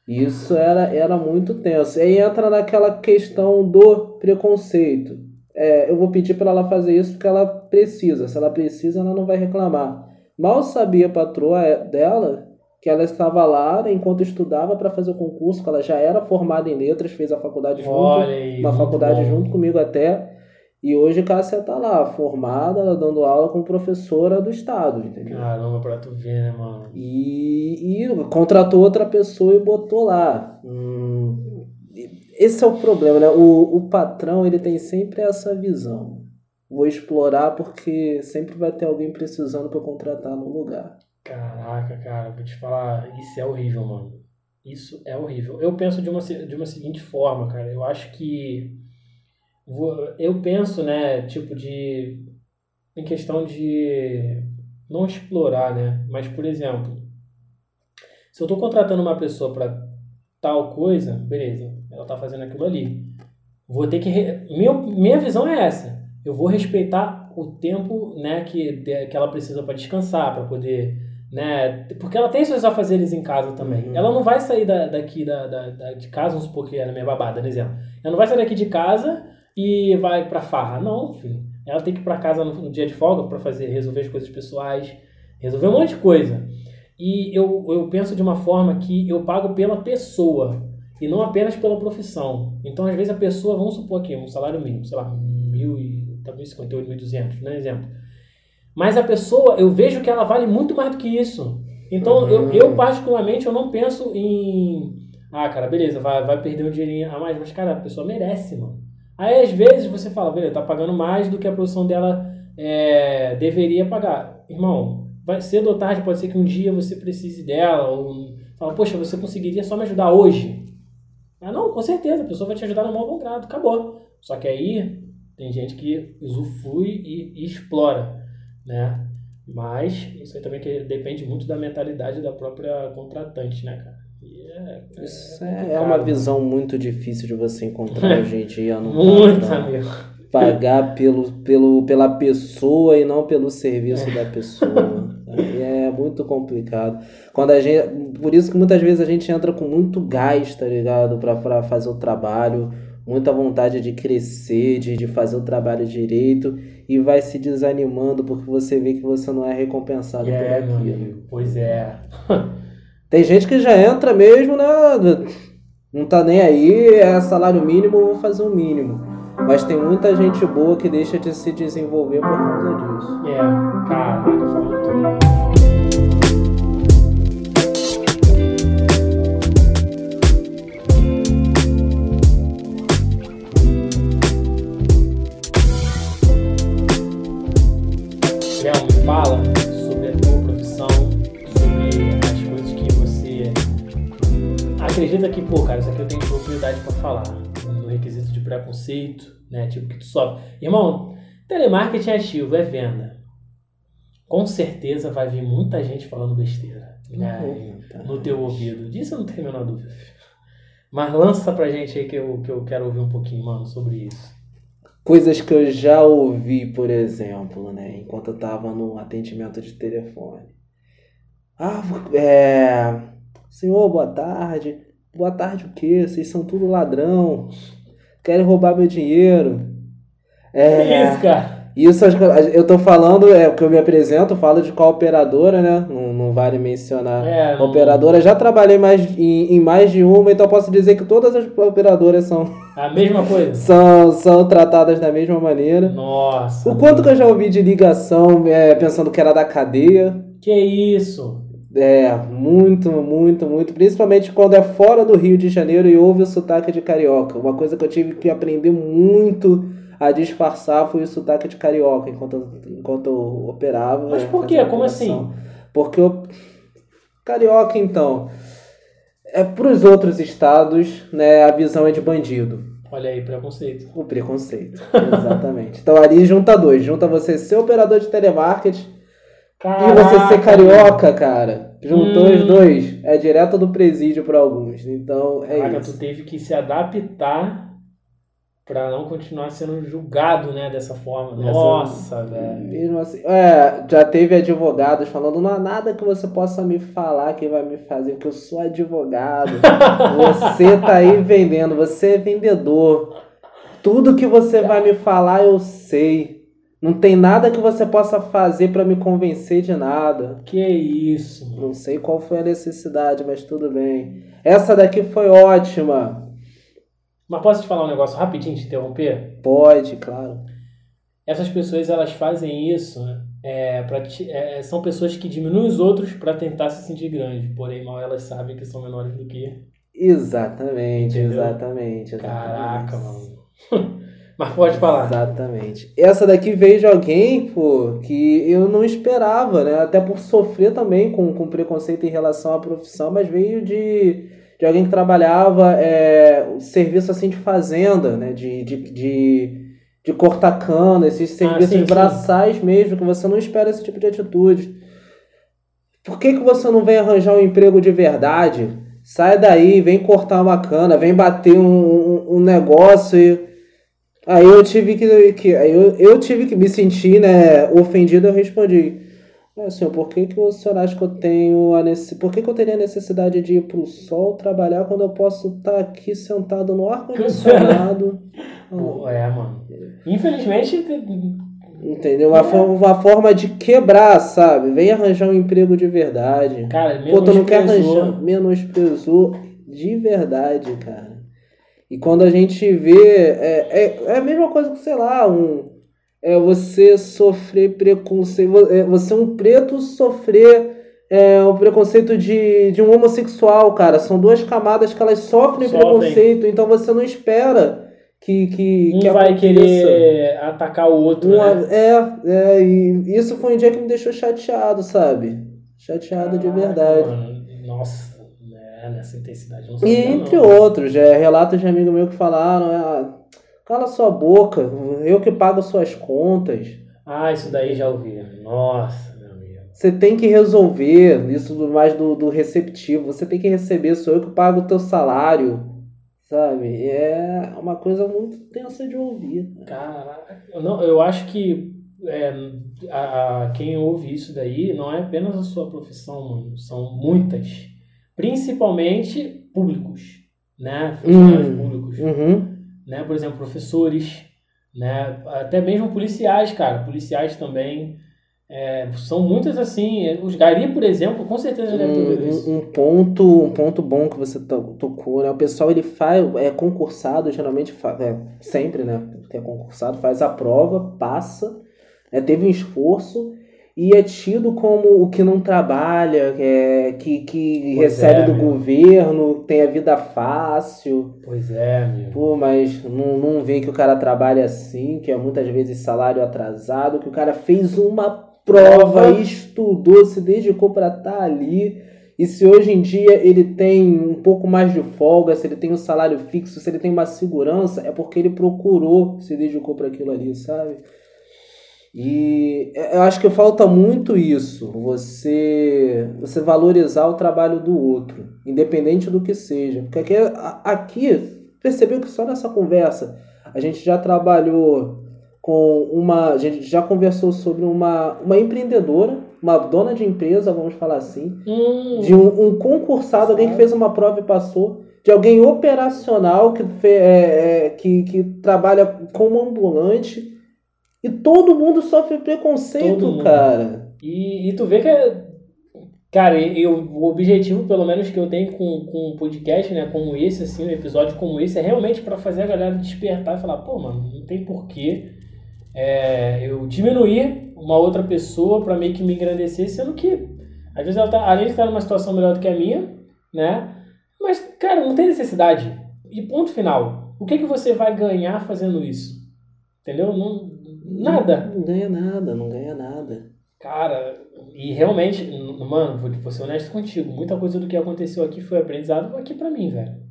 Isso era, era muito tenso. E aí entra naquela questão do preconceito. É, eu vou pedir para ela fazer isso porque ela precisa. Se ela precisa, ela não vai reclamar. Mal sabia a patroa é, dela que ela estava lá né, enquanto estudava para fazer o concurso, que ela já era formada em letras, fez a faculdade junto, Olha uma faculdade bom. junto comigo até. E hoje Cássia tá lá, formada, ela dando aula como professora do estado, entendeu? Caramba, pra tu ver, né, mano? E, e contratou outra pessoa e botou lá. Hum, esse é o problema, né? O, o patrão ele tem sempre essa visão. Vou explorar porque sempre vai ter alguém precisando para contratar no lugar. Caraca, cara, vou te falar, isso é horrível, mano. Isso é horrível. Eu penso de uma, de uma seguinte forma, cara. Eu acho que. vou- Eu penso, né, tipo, de. Em questão de. Não explorar, né? Mas, por exemplo, se eu tô contratando uma pessoa pra tal coisa, beleza, ela tá fazendo aquilo ali. Vou ter que. re- Minha, visão é essa. Eu vou respeitar o tempo, né, que, que ela precisa para descansar, para poder, né, porque ela tem seus afazeres em casa também. Uhum. Ela não vai sair da, daqui da, da, da- de casa, vamos supor que ela é minha babada, exemplo. Ela não vai sair daqui de casa e vai pra farra, não, filho. Ela tem que ir pra casa no, no dia de folga para fazer resolver as coisas pessoais, resolver um monte de coisa. E eu, eu penso de uma forma que eu pago pela pessoa e não apenas pela profissão. Então, às vezes, a pessoa, vamos supor aqui, um salário mínimo, sei lá, mil e talvez 58, 1.200, né? Exemplo. Mas a pessoa, eu vejo que ela vale muito mais do que isso. Então, eu, Uhum. eu, particularmente, eu não penso em. Ah, cara, beleza, vai, vai perder um dinheirinho a mais, mas, cara, a pessoa merece, mano. Aí, às vezes, você fala, beleza, tá pagando mais do que a produção dela é, deveria pagar. Irmão, vai cedo ou tarde, pode ser que um dia você precise dela, ou fala, poxa, você conseguiria só me ajudar hoje? Ah, não, com certeza, a pessoa vai te ajudar no maior bom grado, acabou. Só que aí tem gente que usufrui e, e explora, né? Mas isso aí também que depende muito da mentalidade da própria contratante, né, cara? E é, é Isso é, é uma né? visão muito difícil de você encontrar hoje em dia. no Muito, amigo. Pagar pelo, pelo, pela pessoa e não pelo serviço da pessoa. É muito complicado. Quando a gente, por isso que muitas vezes a gente entra com muito gás, tá ligado? Pra, pra fazer o trabalho, muita vontade de crescer, de, de fazer o trabalho direito e vai se desanimando porque você vê que você não é recompensado É, por aquilo. Pois é. Tem gente que já entra mesmo, né? Não tá nem aí, é salário mínimo, vou fazer o mínimo. Mas tem muita gente boa que deixa de se desenvolver por causa disso. É, caraca, falando tudo. Pô, cara, isso aqui eu tenho propriedade pra falar. No requisito de preconceito, né? Tipo, que tu sofre. Irmão, telemarketing ativo é venda. Com certeza vai vir muita gente falando besteira né? Tá. no teu ouvido. Disso eu não tenho a menor dúvida. Mas lança pra gente aí que eu, que eu quero ouvir um pouquinho, mano, sobre isso. Coisas que eu já ouvi, por exemplo, né? Enquanto eu tava no atendimento de telefone. Ah, é. Senhor, boa tarde. Boa tarde o quê? Vocês são tudo ladrão. Querem roubar meu dinheiro. É. Que isso, cara? Isso eu tô falando, é o que eu me apresento, falo de qual operadora, né? Não, não vale mencionar É, não- operadora. Já trabalhei mais em, em mais de uma, então posso dizer que todas as operadoras são, A mesma coisa? são, são tratadas da mesma maneira. Nossa. O quanto que eu já ouvi de ligação é, pensando que era da cadeia. Que isso? É, muito, muito, muito. Principalmente quando é fora do Rio de Janeiro e ouve o sotaque de carioca. Uma coisa que eu tive que aprender muito a disfarçar foi o sotaque de carioca enquanto, eu- enquanto eu operava. Mas né, por quê? Como assim? Porque o carioca, então, é para os outros estados, né, a visão é de bandido. Olha aí, preconceito. O preconceito, exatamente. então ali junta dois, junta você ser operador de telemarketing e você ser carioca, cara. Juntou Hum. os dois, é direto do presídio para alguns. Então é Caraca, isso. tu teve que se adaptar pra não continuar sendo julgado, né, dessa forma. Nossa, velho. Mesmo assim, é, já teve advogados falando, não há nada que você possa me falar que vai me fazer, porque eu sou advogado. você tá aí vendendo, você é vendedor. Tudo que você vai me falar eu sei. Não tem nada que você possa fazer para me convencer de nada. Que isso. Não sei qual foi a necessidade, mas tudo bem. Essa daqui foi ótima. Mas posso te falar um negócio rapidinho, te interromper? Pode, claro. Essas pessoas, elas fazem isso, né? É, pra ti- é, são pessoas que diminuem os outros pra tentar se sentir grande. Porém, mal elas sabem que são menores do que. Exatamente, Entendeu? exatamente, exatamente. Caraca, mano. Mas pode falar. Exatamente. Essa daqui veio de alguém, pô, que eu não esperava, né? Até por sofrer também com, com preconceito em relação à profissão, mas veio de, de alguém que trabalhava é, serviço assim de fazenda, né? De, de, de, de cortar cana, esses serviços sim, sim. braçais mesmo, que você não espera esse tipo de atitude. Por que, que você não vem arranjar um emprego de verdade? Sai daí, vem cortar uma cana, vem bater um, um, um negócio e. Aí eu tive que. que aí eu, eu tive que me sentir né, ofendido, eu respondi. "É, senhor, por que, que o senhor acha que eu tenho a necessidade. Por que, que eu teria a necessidade de ir pro sol trabalhar quando eu posso estar aqui sentado no ar-condicionado? É, mano. Infelizmente, te- Entendeu? Uma, for- uma forma de quebrar, sabe? Vem arranjar um emprego de verdade. cara, Pô, tu não quer menosprezou. arranjar. Menosprezou de verdade, cara. E quando a gente vê. É, é, é a mesma coisa que, sei lá, um. É você sofrer preconceito. é Você, um preto, sofrer. É, o preconceito de, de um homossexual, cara. São duas camadas que elas sofrem Sofrem. preconceito, então você não espera que. que, Um que vai aconteça. querer atacar o outro, Uma- né? é, é, e isso foi um dia que me deixou chateado, sabe? Chateado de Caraca, verdade. mano. Nossa, né, nessa intensidade. Não E entre não. outros, é, relatos de amigo meu que falaram, é, cala sua boca, eu que pago suas contas. Ah, isso daí já ouvi. Nossa, meu amigo. Você tem que resolver, isso mais do, do receptivo, você tem que receber, sou eu que pago o teu salário, sabe? É uma coisa muito tensa de ouvir. Caraca. Não, eu acho que é, a, a- quem ouve isso daí não é apenas a sua profissão, mano. São muitas. Principalmente públicos, né? Funcionários Hum. públicos. Uhum. né? Por exemplo, professores, né? Até mesmo policiais, cara. Policiais também. É, são muitas assim. Os gari, por exemplo, com certeza deve ter ouvido isso. Um, um ponto, um ponto bom que você to- tocou, né? O pessoal ele faz, é concursado, geralmente fa- é, sempre, né? Que é concursado, faz a prova, passa, né? teve um esforço e é tido como o que não trabalha, que, é, que, que Pois recebe é, do meu. governo, tem a vida fácil. Pois é, meu. Pô, mas não, não vê que o cara trabalha assim, que é muitas vezes salário atrasado, que o cara fez uma prova, Prova. estudou, se dedicou pra estar ali E se hoje em dia ele tem um pouco mais de folga, se ele tem um salário fixo, se ele tem uma segurança, é porque ele procurou, se dedicou para aquilo ali, sabe? E eu acho que falta muito isso, você você valorizar o trabalho do outro, independente do que seja. Porque aqui, aqui percebeu que só nessa conversa a gente já trabalhou com uma. A gente já conversou sobre uma, uma empreendedora, uma dona de empresa, vamos falar assim, Hum, de um, um concursado, alguém que fez uma prova e passou, de alguém operacional que, é, é, que, que trabalha como ambulante. E todo mundo sofre preconceito, cara. E, e tu vê que é. Cara, eu, o objetivo, pelo menos, que eu tenho com, com um podcast, né, como esse, assim, um episódio como esse, é realmente para fazer a galera despertar e falar, pô, mano, não tem porquê é, eu diminuir uma outra pessoa para meio que me engrandecer, sendo que, às vezes, ela tá, além de estar numa situação melhor do que a minha, né, mas, cara, não tem necessidade. E ponto final. O que, que você vai ganhar fazendo isso? Entendeu? Não, nada. Não ganha nada, não ganha nada. Cara, e realmente, mano, vou, vou ser honesto contigo, muita coisa do que aconteceu aqui foi aprendizado aqui pra mim, velho.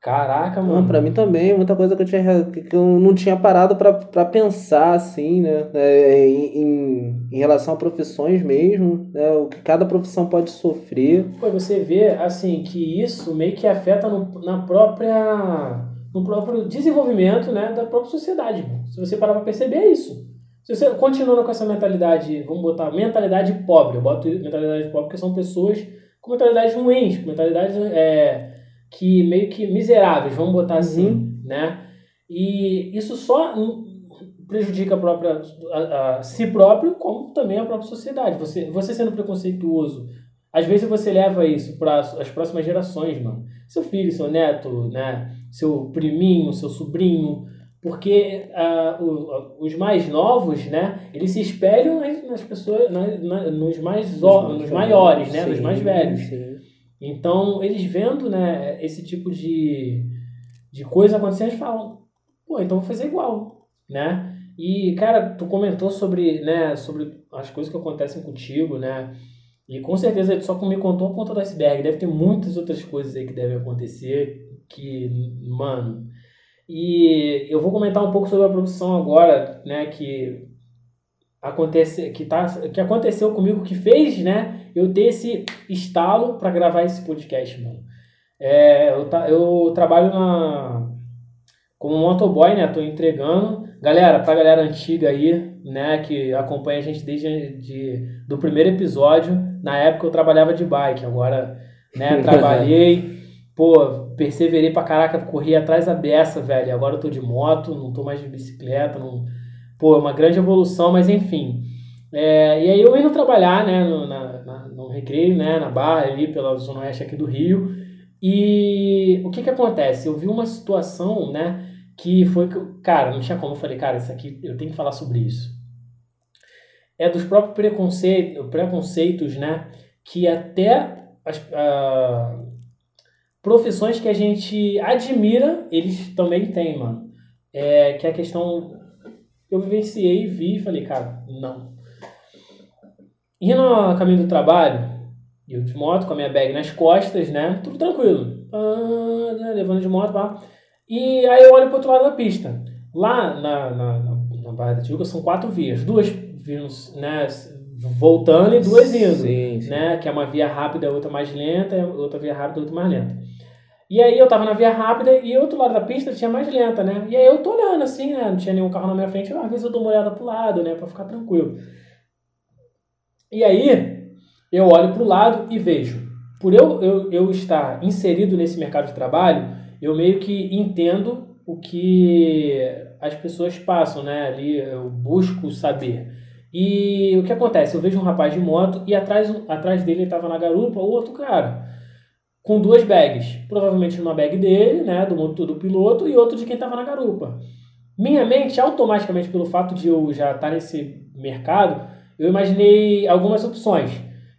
Caraca, Não, mano. pra mim também, muita coisa que eu, tinha, que eu não tinha parado pra, pra pensar, assim, né? É, em, em, em relação a profissões mesmo, né? O que cada profissão pode sofrer. Pô, você vê, assim, que isso meio que afeta no, na própria, no próprio desenvolvimento, né, da própria sociedade. Se você parar pra perceber, é isso. Se você continuando com essa mentalidade, vamos botar mentalidade pobre, eu boto mentalidade pobre porque são pessoas com mentalidades ruins, com mentalidades é, que meio que miseráveis, vamos botar assim, né? E isso só prejudica a própria a, a si próprio, como também a própria sociedade. Você, você sendo preconceituoso, às vezes você leva isso para as próximas gerações, mano. Seu filho, seu neto, né? Seu priminho, seu sobrinho, porque ah, o- a- os mais novos, né? Eles se espelham nas, pessoas, na- na- nos mais ó- nos maiores, né? Nos Sim, mais velhos. sim. Então, eles vendo, né, esse tipo de, de coisa acontecendo, eles falam, pô, então vou fazer igual, né? E, cara, tu comentou sobre, né, sobre as coisas que acontecem contigo, né? E com certeza só me contou a ponta do iceberg. Deve ter muitas outras coisas aí que devem acontecer que, mano... E eu vou comentar um pouco sobre a produção agora, né, que acontece, que, tá, que aconteceu comigo, que fez, né, eu ter esse estalo para gravar esse podcast, mano. É, eu, ta- eu trabalho na como motoboy, né? Tô entregando. Galera, pra galera antiga aí, né, que acompanha a gente desde de, do primeiro episódio, na época eu trabalhava de bike, agora, né, trabalhei, pô, perseverei pra caraca, corri atrás da beça, velho. Agora eu tô de moto, não tô mais de bicicleta, não, pô, é uma grande evolução, mas enfim. É, e aí eu indo trabalhar, né, no, na, na- no recreio, né, na barra ali pela zona oeste aqui do Rio. E o que que acontece? Eu vi uma situação, né, que foi que, cara, não tinha como. Eu falei, cara, isso aqui, eu tenho que falar sobre isso. É dos próprios preconceitos, preconceitos né, que até as profissões que a gente admira, eles também têm, mano. É, que é a questão eu vivenciei, vi e falei, cara, não. Indo no caminho do trabalho, eu de moto com a minha bag nas costas, né? Tudo tranquilo. Ah, né, levando de moto, pá. E aí eu olho pro outro lado da pista. Lá na, na, na, Barra da Tijuca são quatro vias. Duas vindo, né, voltando e duas indo Sim, sim. né? Que é uma via rápida, outra mais lenta, outra via rápida, outra mais lenta. E aí eu tava na via rápida e outro lado da pista tinha mais lenta, né? E aí eu tô olhando assim, né? Não tinha nenhum carro na minha frente. Às vezes eu dou uma olhada pro lado, né? Pra ficar tranquilo. E aí eu olho pro lado e vejo. Por eu, eu, eu estar inserido nesse mercado de trabalho, eu meio que entendo o que as pessoas passam, né? Ali eu busco saber. E o que acontece? Eu vejo um rapaz de moto e atrás, atrás dele estava na garupa o outro cara com duas bags. Provavelmente uma bag dele, né, do motor do piloto, e outro de quem estava na garupa. Minha mente, automaticamente, pelo fato de eu já estar nesse mercado, eu imaginei algumas opções.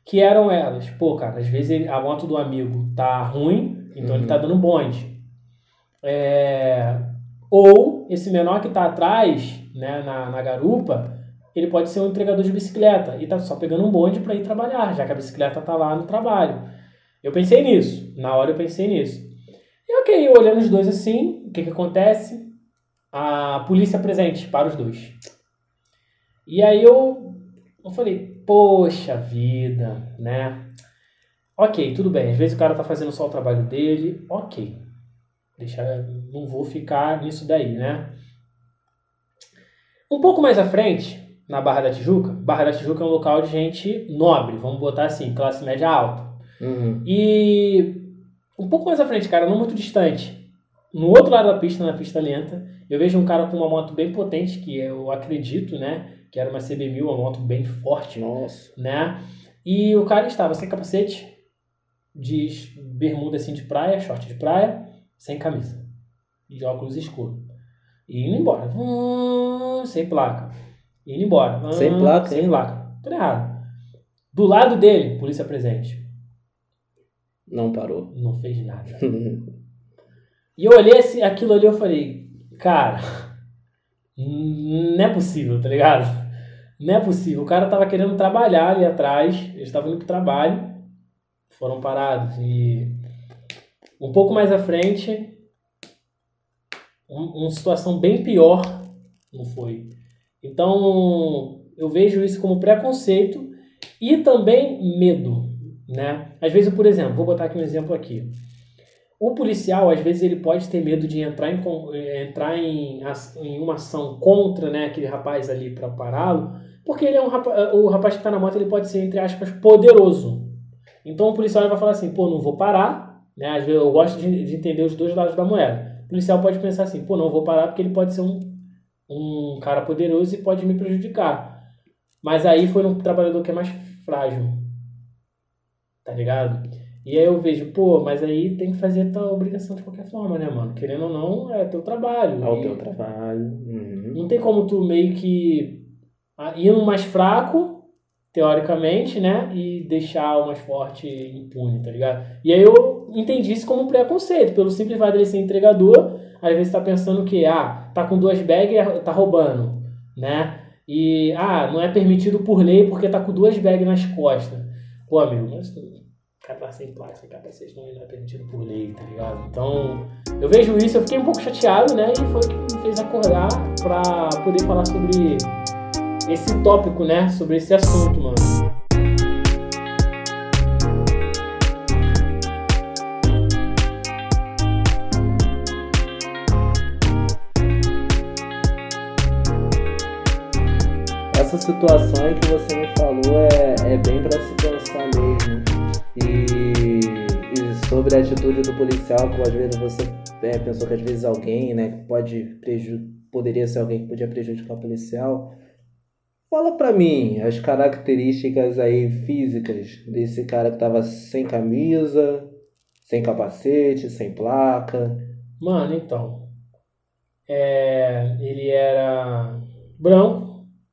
Que eram elas. Pô, cara, às vezes a moto do amigo tá ruim, então ele tá dando bonde. É, Ou esse menor que tá atrás, né, na, na garupa, ele pode ser um entregador de bicicleta e tá só pegando um bonde para ir trabalhar, já que a bicicleta tá lá no trabalho. Eu pensei nisso, na hora eu pensei nisso. E ok, olhando os dois assim, o que que acontece? A polícia presente para os dois. E aí eu, eu falei, poxa vida, né? Ok, tudo bem. Às vezes o cara tá fazendo só o trabalho dele, ok. Deixa, não vou ficar nisso daí, né? Um pouco mais à frente, na Barra da Tijuca, Barra da Tijuca é um local de gente nobre, vamos botar assim, classe média alta. Uhum. E um pouco mais à frente, cara, não muito distante, no outro lado da pista, na pista lenta, eu vejo um cara com uma moto bem potente, que eu acredito, né? Que era uma CB1000, uma moto bem forte, Nossa. né? E o cara estava sem capacete, de bermuda assim de praia, short de praia, sem camisa, de óculos escuros. E indo embora, Hum, sem placa. Indo embora. Hum, Sem placa, Sem hein? placa. Tudo errado. Do lado dele, polícia presente. Não parou. Não fez nada. E eu olhei esse, aquilo ali e eu falei, cara, não é possível, tá ligado? Não é possível. O cara tava querendo trabalhar ali atrás, eles estavam indo pro trabalho, foram parados. E um pouco mais à frente, um- uma situação bem pior não foi. Então, eu vejo isso como preconceito e também medo, né? Às vezes, por exemplo, vou botar aqui um exemplo aqui. O policial, às vezes, ele pode ter medo de entrar em, eh, entrar em, em uma ação contra né, aquele rapaz ali para pará-lo, porque ele é um rapa- o rapaz que está na moto ele pode ser, entre aspas, poderoso. Então o policial vai falar assim, pô, não vou parar, né? Às vezes eu gosto de, de entender os dois lados da moeda. O policial pode pensar assim, pô, não vou parar porque ele pode ser um, um cara poderoso e pode me prejudicar. Mas aí foi um trabalhador que é mais frágil. Tá ligado? E aí eu vejo, pô, mas aí tem que fazer a tua obrigação de qualquer forma, né, mano? Querendo ou não, é teu trabalho. Ao E teu trabalho. Uhum. Não tem como tu meio que ah, ir no mais fraco, teoricamente, né? E deixar o mais forte impune, tá ligado? E aí eu entendi isso como preconceito, pelo simples fato dele ser entregador, às vezes tá pensando que, ah, tá com duas bags, tá roubando, né? E, ah, não é permitido por lei porque tá com duas bags nas costas. Pô, amigo, mas tá sem sem capacete, não é permitido por lei, tá ligado? Então, eu vejo isso, eu fiquei um pouco chateado, né? E foi o que me fez acordar pra poder falar sobre esse tópico, né? Sobre esse assunto, mano. Essa situação que você me falou é, é bem pra se pensar. E, e sobre a atitude do policial, que às vezes você é, pensou que às vezes alguém, né, pode poderia ser alguém que podia prejudicar o policial. Fala pra mim as características aí físicas desse cara que tava sem camisa, sem capacete, sem placa. Mano, então. É, ele era branco,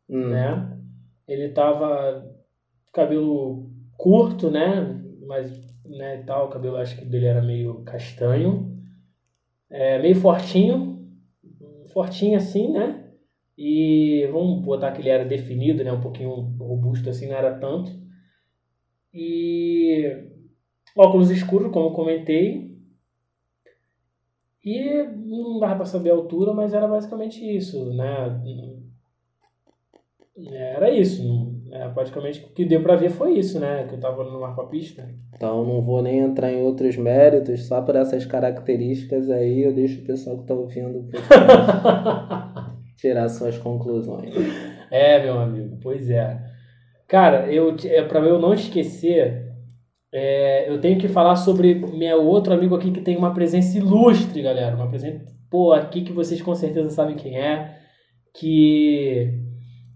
Hum, né? Ele tava cabelo curto, né? Mas, né, tal, o cabelo acho que dele era meio castanho. É, meio fortinho. Fortinho assim, né? E vamos botar que ele era definido, né? Um pouquinho robusto assim, não era tanto. E óculos escuros, como comentei. E não dava pra saber a altura, mas era basicamente isso, né? Era isso. É, praticamente o que deu pra ver foi isso, né? Que eu tava no mar pra pista. Então não vou nem entrar em outros méritos, só por essas características aí eu deixo o pessoal que tá ouvindo tirar suas conclusões. É, meu amigo, pois é. Cara, eu, é, pra eu não esquecer, é, eu tenho que falar sobre meu outro amigo aqui que tem uma presença ilustre, galera. Uma presença, pô, aqui que vocês com certeza sabem quem é. Que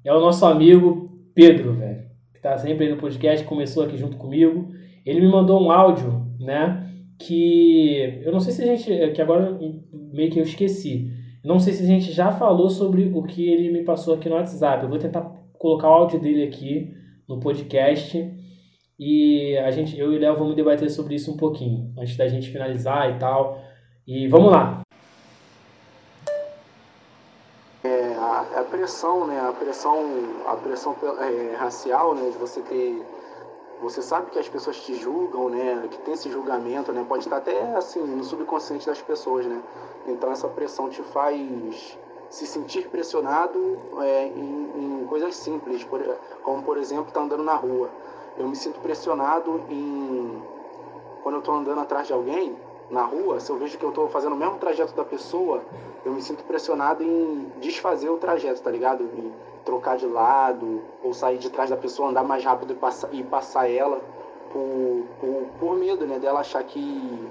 é o nosso amigo Pedro, velho. Que tá sempre aí no podcast, começou aqui junto comigo. Ele me mandou um áudio, né? Que eu não sei se a gente. Que agora meio que eu esqueci. Não sei se a gente já falou sobre o que ele me passou aqui no WhatsApp. Eu vou tentar colocar o áudio dele aqui no podcast. E a gente, eu e o Léo vamos debater sobre isso um pouquinho, antes da gente finalizar e tal. E vamos lá. É, pressão, né? A pressão, a pressão é, racial, né? De você ter você sabe que as pessoas te julgam, né? Que tem esse julgamento, né? Pode estar até assim no subconsciente das pessoas, né? Então essa pressão te faz se sentir pressionado é, em, em, coisas simples, por, como por exemplo estar tá andando na rua. Eu me sinto pressionado em quando eu estou andando atrás de alguém na rua, se eu vejo que eu estou fazendo o mesmo trajeto da pessoa, eu me sinto pressionado em desfazer o trajeto, tá ligado? Em trocar de lado, ou sair de trás da pessoa, andar mais rápido e passar, e passar ela por, por, por medo, né? Dela achar que,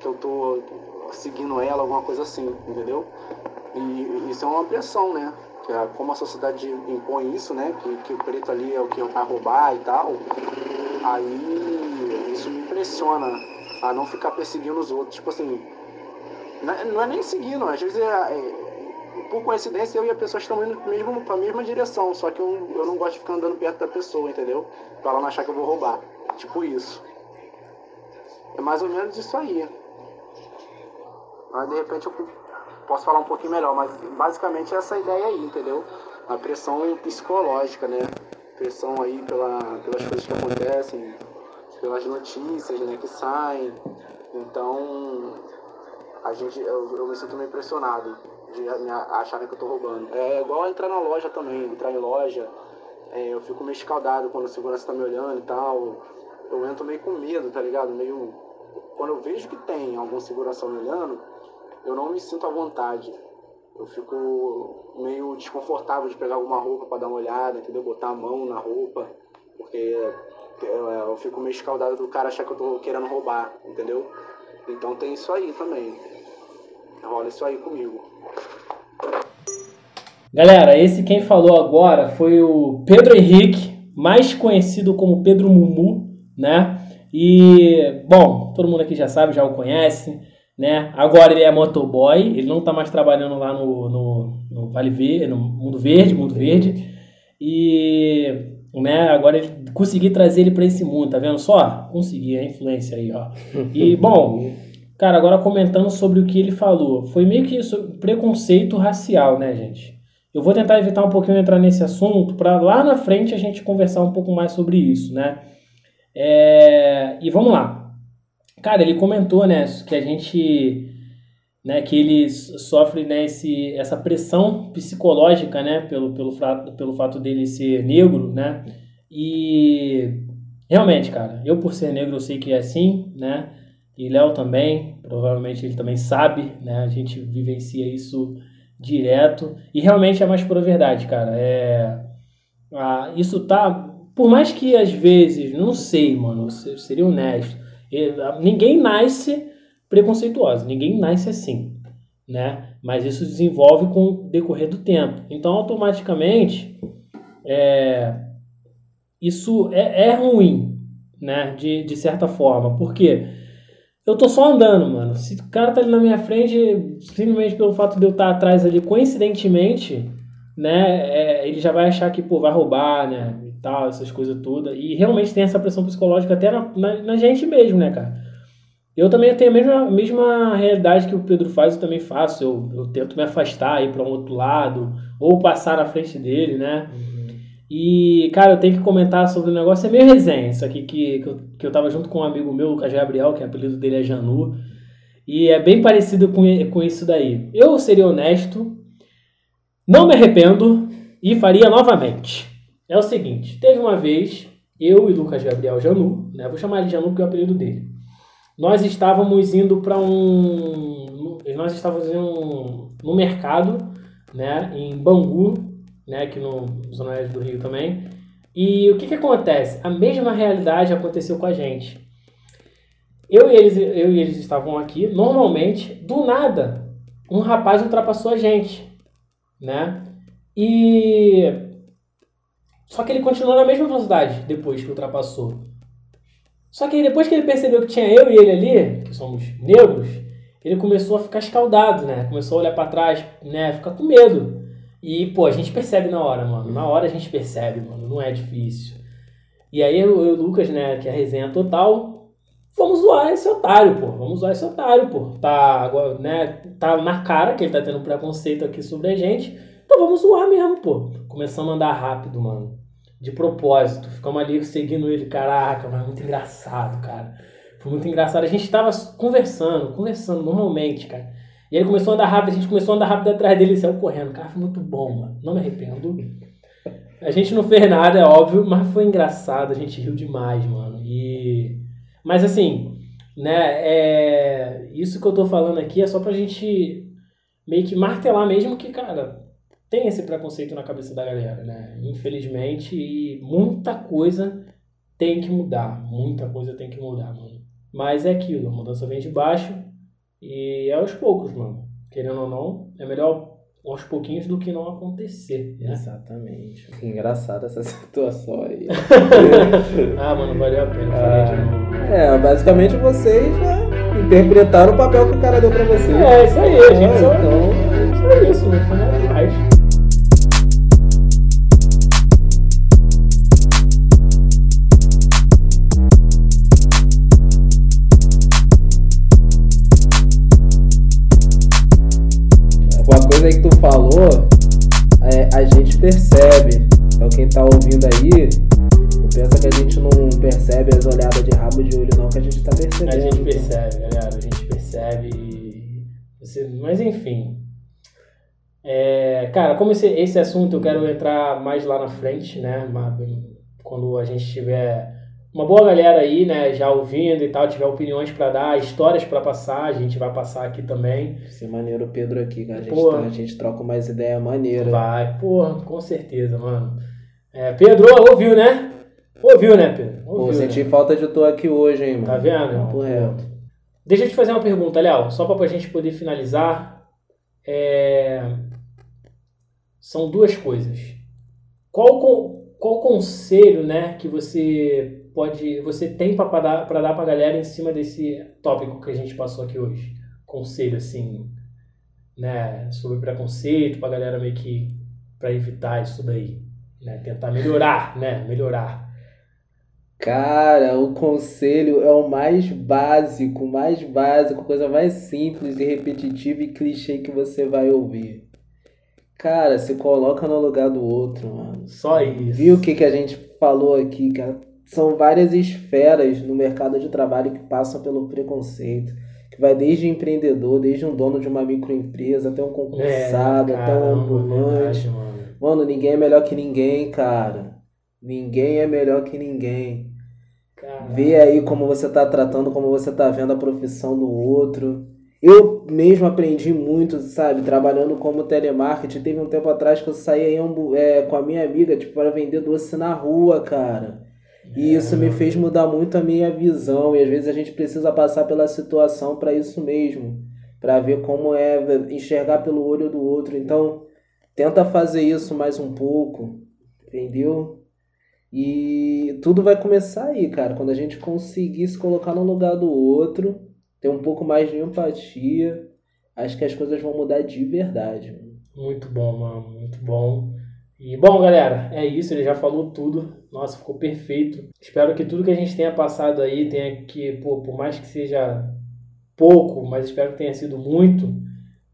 que eu tô seguindo ela, alguma coisa assim, entendeu? E isso é uma pressão, né? Como a sociedade impõe isso, né? Que, que o preto ali é o que vai roubar e tal. Aí isso me impressiona a não ficar perseguindo os outros. Tipo assim, não é, não é nem seguindo, às vezes é, é, por coincidência eu e a pessoa estão indo mesmo para a mesma direção, só que eu, eu não gosto de ficar andando perto da pessoa, entendeu? Para ela não achar que eu vou roubar. Tipo isso. É mais ou menos isso aí. Mas de repente eu posso falar um pouquinho melhor, mas basicamente é essa ideia aí, entendeu? A pressão psicológica, né? Pressão aí pela, pelas coisas que acontecem, pelas notícias né, que saem. Então, a gente, eu, eu me sinto meio impressionado de me acharem que eu tô roubando. É igual entrar na loja também, entrar em loja, é, eu fico meio escaldado quando a segurança tá me olhando e tal. Eu entro meio com medo, tá ligado? Meio. Quando eu vejo que tem algum segurança me olhando, eu não me sinto à vontade. Eu fico meio desconfortável de pegar alguma roupa para dar uma olhada, entendeu? Botar a mão na roupa, porque eu, eu fico meio escaldado do cara achar que eu tô querendo roubar, entendeu? Então tem isso aí também. Rola isso aí comigo. Galera, esse quem falou agora foi o Pedro Henrique, mais conhecido como Pedro Mumu, né? E, bom, todo mundo aqui já sabe, já o conhece, né? Agora ele é motoboy, ele não tá mais trabalhando lá no, no, no Vale Verde, no Mundo Verde, Mundo Verde. E né? Agora ele consegui trazer ele para esse mundo, tá vendo só? Consegui a influência aí, ó. E bom, cara, agora comentando sobre o que ele falou, foi meio que isso, preconceito racial, né, gente? Eu vou tentar evitar um pouquinho entrar nesse assunto para lá na frente a gente conversar um pouco mais sobre isso, né? É... E vamos lá. Cara, ele comentou, né, que a gente né, que ele sofre né, esse, essa pressão psicológica, né, pelo, pelo, fato, pelo fato dele ser negro, né, e realmente, cara, eu por ser negro eu sei que é assim, né, e Léo também, provavelmente ele também sabe, né, a gente vivencia isso direto, e realmente é mais pura verdade, cara, é, isso tá, por mais que às vezes, não sei, mano, seria honesto, ninguém nasce preconceituosa. Ninguém nasce assim, né? Mas isso desenvolve com o decorrer do tempo. Então, automaticamente, é, isso é, é ruim, né? De, de certa forma. Porque eu tô só andando, mano. Se o cara tá ali na minha frente, simplesmente pelo fato de eu estar atrás ali, coincidentemente, né? É, ele já vai achar que, pô, vai roubar, né? E tal, essas coisas todas. E realmente tem essa pressão psicológica até na, na, na gente mesmo, né, cara? Eu também tenho a mesma, mesma realidade que o Pedro faz, eu também faço. Eu, eu tento me afastar, ir para um outro lado, ou passar na frente dele, né? Uhum. E, cara, eu tenho que comentar sobre o negócio, é meio resenha. Isso aqui que, que, eu, que eu tava junto com um amigo meu, Lucas Gabriel, que o apelido dele é Janu. E é bem parecido com, com isso daí. Eu seria honesto, não me arrependo e faria novamente. É o seguinte, teve uma vez, eu e Lucas Gabriel Janu, né? Vou chamar ele de Janu porque é o apelido dele nós estávamos indo para um. Nós estávamos indo no mercado, né, em Bangu, né, aqui no Zona Oeste do Rio também. E o que, que acontece? A mesma realidade aconteceu com a gente. Eu e, eles, eu e eles estavam aqui, normalmente, do nada, um rapaz ultrapassou a gente, né? E. Só que ele continuou na mesma velocidade depois que ultrapassou. Só que depois que ele percebeu que tinha eu e ele ali, que somos negros, ele começou a ficar escaldado, né? Começou a olhar para trás, né? Ficar com medo. E, pô, a gente percebe na hora, mano. Na hora a gente percebe, mano. Não é difícil. E aí eu e o Lucas, né, que é a resenha total, vamos zoar esse otário, pô. Vamos zoar esse otário, pô. Tá, né, tá na cara que ele tá tendo preconceito aqui sobre a gente. Então vamos zoar mesmo, pô. Começamos a andar rápido, mano. De propósito. Ficamos ali seguindo ele. Caraca, mas muito engraçado, cara. Foi muito engraçado. A gente tava conversando, conversando normalmente, cara. E ele começou a andar rápido, a gente começou a andar rápido atrás dele e saiu correndo. Cara, foi muito bom, mano. Não me arrependo. A gente não fez nada, é óbvio, mas foi engraçado. A gente riu demais, mano. E... Mas assim, né, é... isso que eu tô falando aqui é só pra gente meio que martelar mesmo que, cara, tem esse preconceito na cabeça da galera, né? Infelizmente, e muita coisa tem que mudar. Muita coisa tem que mudar, mano. Mas é aquilo, a mudança vem de baixo e é aos poucos, mano. Querendo ou não, é melhor aos pouquinhos do que não acontecer, né? Exatamente. Que engraçada essa situação aí. ah, mano, valeu a pena. Ah, é, basicamente vocês já interpretaram o papel que o cara deu pra vocês. É, isso aí, a gente só, então, só isso, não foi nada demais. Falou, é, a gente percebe. Então quem tá ouvindo aí, não pensa que a gente não percebe as olhadas de rabo de olho, não, que a gente tá percebendo. A gente percebe, galera, a gente percebe. Você... Mas enfim. É, cara, como esse, esse assunto eu quero entrar mais lá na frente, né? Quando a gente tiver uma boa galera aí, né, já ouvindo e tal, tiver opiniões para dar, histórias para passar, a gente vai passar aqui também. Esse maneiro o Pedro aqui, cara. A gente, tá, a gente troca mais ideia maneira. Vai, porra, com certeza, mano. É, Pedro, ouviu, né? Ouviu, né, Pedro? Ouviu, Pô, senti né? falta de tu aqui hoje, hein, mano. Tá vendo? Papo reto. Deixa eu te fazer uma pergunta, Léo, só pra gente poder finalizar. É... São duas coisas. Qual, qual conselho, né, que você pode, você tem para dar para dar para galera em cima desse tópico que a gente passou aqui hoje? Conselho assim, né, sobre preconceito para galera meio que para evitar isso daí, né, tentar melhorar, né, melhorar. Cara, o conselho é o mais básico, mais básico, coisa mais simples e repetitiva e clichê que você vai ouvir. Cara, se coloca no lugar do outro, mano. Só isso. Viu o que, que a gente falou aqui, cara? São várias esferas no mercado de trabalho que passam pelo preconceito. Que vai desde empreendedor, desde um dono de uma microempresa, até um concursado, é, até um ambulante. Verdade, mano. mano, ninguém é melhor que ninguém, cara. Ninguém é melhor que ninguém. Caramba. Vê aí como você tá tratando, como você tá vendo a profissão do outro. Eu mesmo aprendi muito, sabe, trabalhando como telemarketing. Teve um tempo atrás que eu saí é, com a minha amiga, tipo, para vender doce na rua, cara. E isso me fez mudar muito a minha visão. E às vezes a gente precisa passar pela situação para isso mesmo, para ver como é enxergar pelo olho do outro. Então, tenta fazer isso mais um pouco, entendeu? E tudo vai começar aí, cara. Quando a gente conseguir se colocar no lugar do outro, ter um pouco mais de empatia, acho que as coisas vão mudar de verdade. Muito bom, mano. Muito bom. E bom, galera, é isso, ele já falou tudo. Nossa, ficou perfeito. Espero que tudo que a gente tenha passado aí tenha que, pô, por mais que seja pouco, mas espero que tenha sido muito,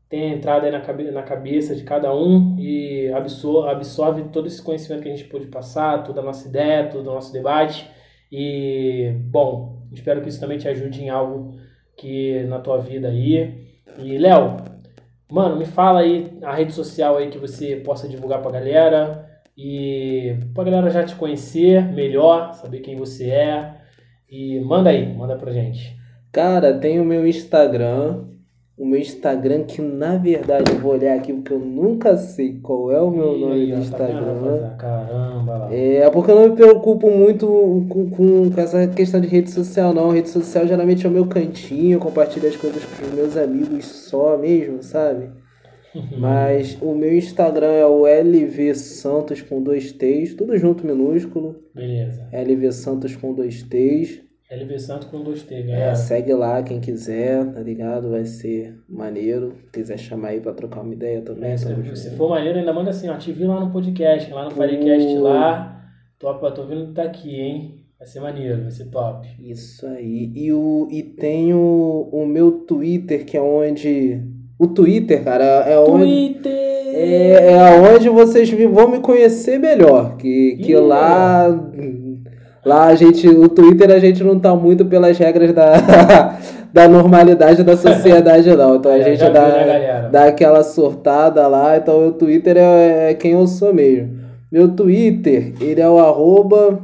tenha entrado aí na, cabe na cabeça de cada um e absorve, absorve todo esse conhecimento que a gente pôde passar, toda a nossa ideia, todo o nosso debate. E, bom, espero que isso também te ajude em algo que na tua vida aí. E, Léo, Mano, me fala aí a rede social aí que você possa divulgar pra galera e pra galera já te conhecer melhor, saber quem você é. E manda aí, manda pra gente. Cara, tem o meu Instagram, o meu Instagram, que na verdade eu vou olhar aqui porque eu nunca sei qual é o meu nome do tá Instagram. Tá caramba lá. É, porque eu não me preocupo muito com, com, com, essa questão de rede social, não. Rede social geralmente é o meu cantinho, eu compartilho as coisas com os meus amigos só mesmo, sabe? Uhum. Mas o meu Instagram é o LV Santos com dois T's, tudo junto minúsculo. Beleza. LV Santos com dois T's. LV Santos com dois T, galera. É, segue lá quem quiser, tá ligado? Vai ser maneiro. Se quiser chamar aí pra trocar uma ideia também. É, se, se for maneiro, ainda manda assim, ó, te vi lá no podcast, lá no Firecast lá. Top, tô vendo que tá aqui, hein? Vai ser maneiro, vai ser top. Isso aí. E, o, e tem o, o meu Twitter, que é onde. O Twitter, cara, é onde. Twitter! é, é onde vocês vão me conhecer melhor. Que, que lá. Lá a gente. O Twitter a gente não tá muito pelas regras da, da normalidade da sociedade, não. Então a é, gente dá, né, dá aquela sortada lá. Então o Twitter é, é quem eu sou mesmo. Meu Twitter, ele é o arroba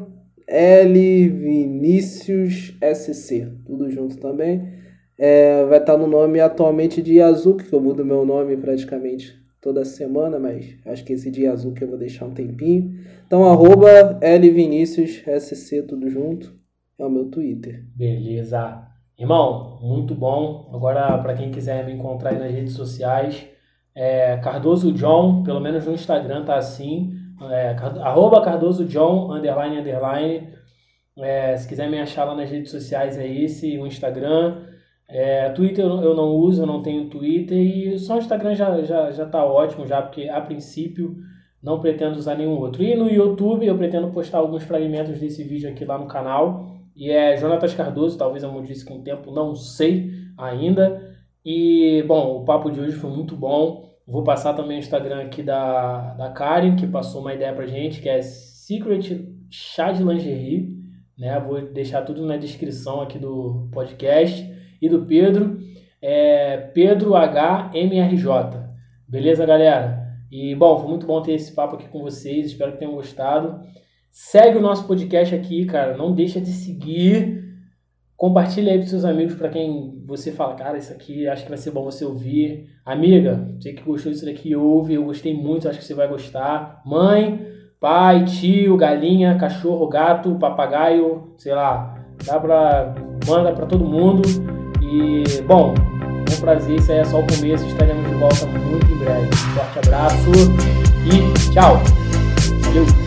LViniciusSC. Tudo junto também. É, vai estar no nome atualmente de Yazuki, que eu mudo meu nome praticamente toda semana, mas acho que esse dia azul que eu vou deixar um tempinho. Então, arroba LViniciusSC, tudo junto, é o meu Twitter. Beleza. Irmão, muito bom. Agora, para quem quiser me encontrar aí nas redes sociais, é Cardoso John, pelo menos no Instagram tá assim, é, arroba Cardoso John, underline, underline. É, se quiser me achar lá nas redes sociais é esse, o Instagram. É, Twitter eu não uso, eu não tenho Twitter e só o Instagram já, já, já tá ótimo já, porque a princípio não pretendo usar nenhum outro. E no YouTube eu pretendo postar alguns fragmentos desse vídeo aqui lá no canal. E é Jonatas Cardoso, talvez eu disse com o tempo, não sei ainda. E, bom, o papo de hoje foi muito bom. Vou passar também o Instagram aqui da, da Karen, que passou uma ideia pra gente, que é Secret Chá de Lingerie. Né? Vou deixar tudo na descrição aqui do podcast e do Pedro, é Pedro HMRJ. Beleza, galera? E bom, foi muito bom ter esse papo aqui com vocês, espero que tenham gostado. Segue o nosso podcast aqui, cara, não deixa de seguir. Compartilha aí para seus amigos, para quem você fala, cara, isso aqui acho que vai ser bom você ouvir. Amiga, você que gostou disso daqui, ouve, eu gostei muito, acho que você vai gostar. Mãe, pai, tio, galinha, cachorro, gato, papagaio, sei lá, dá pra, manda para todo mundo. E, bom, um prazer, isso aí é só o começo, estaremos de volta muito em breve. Um forte abraço e tchau! Valeu!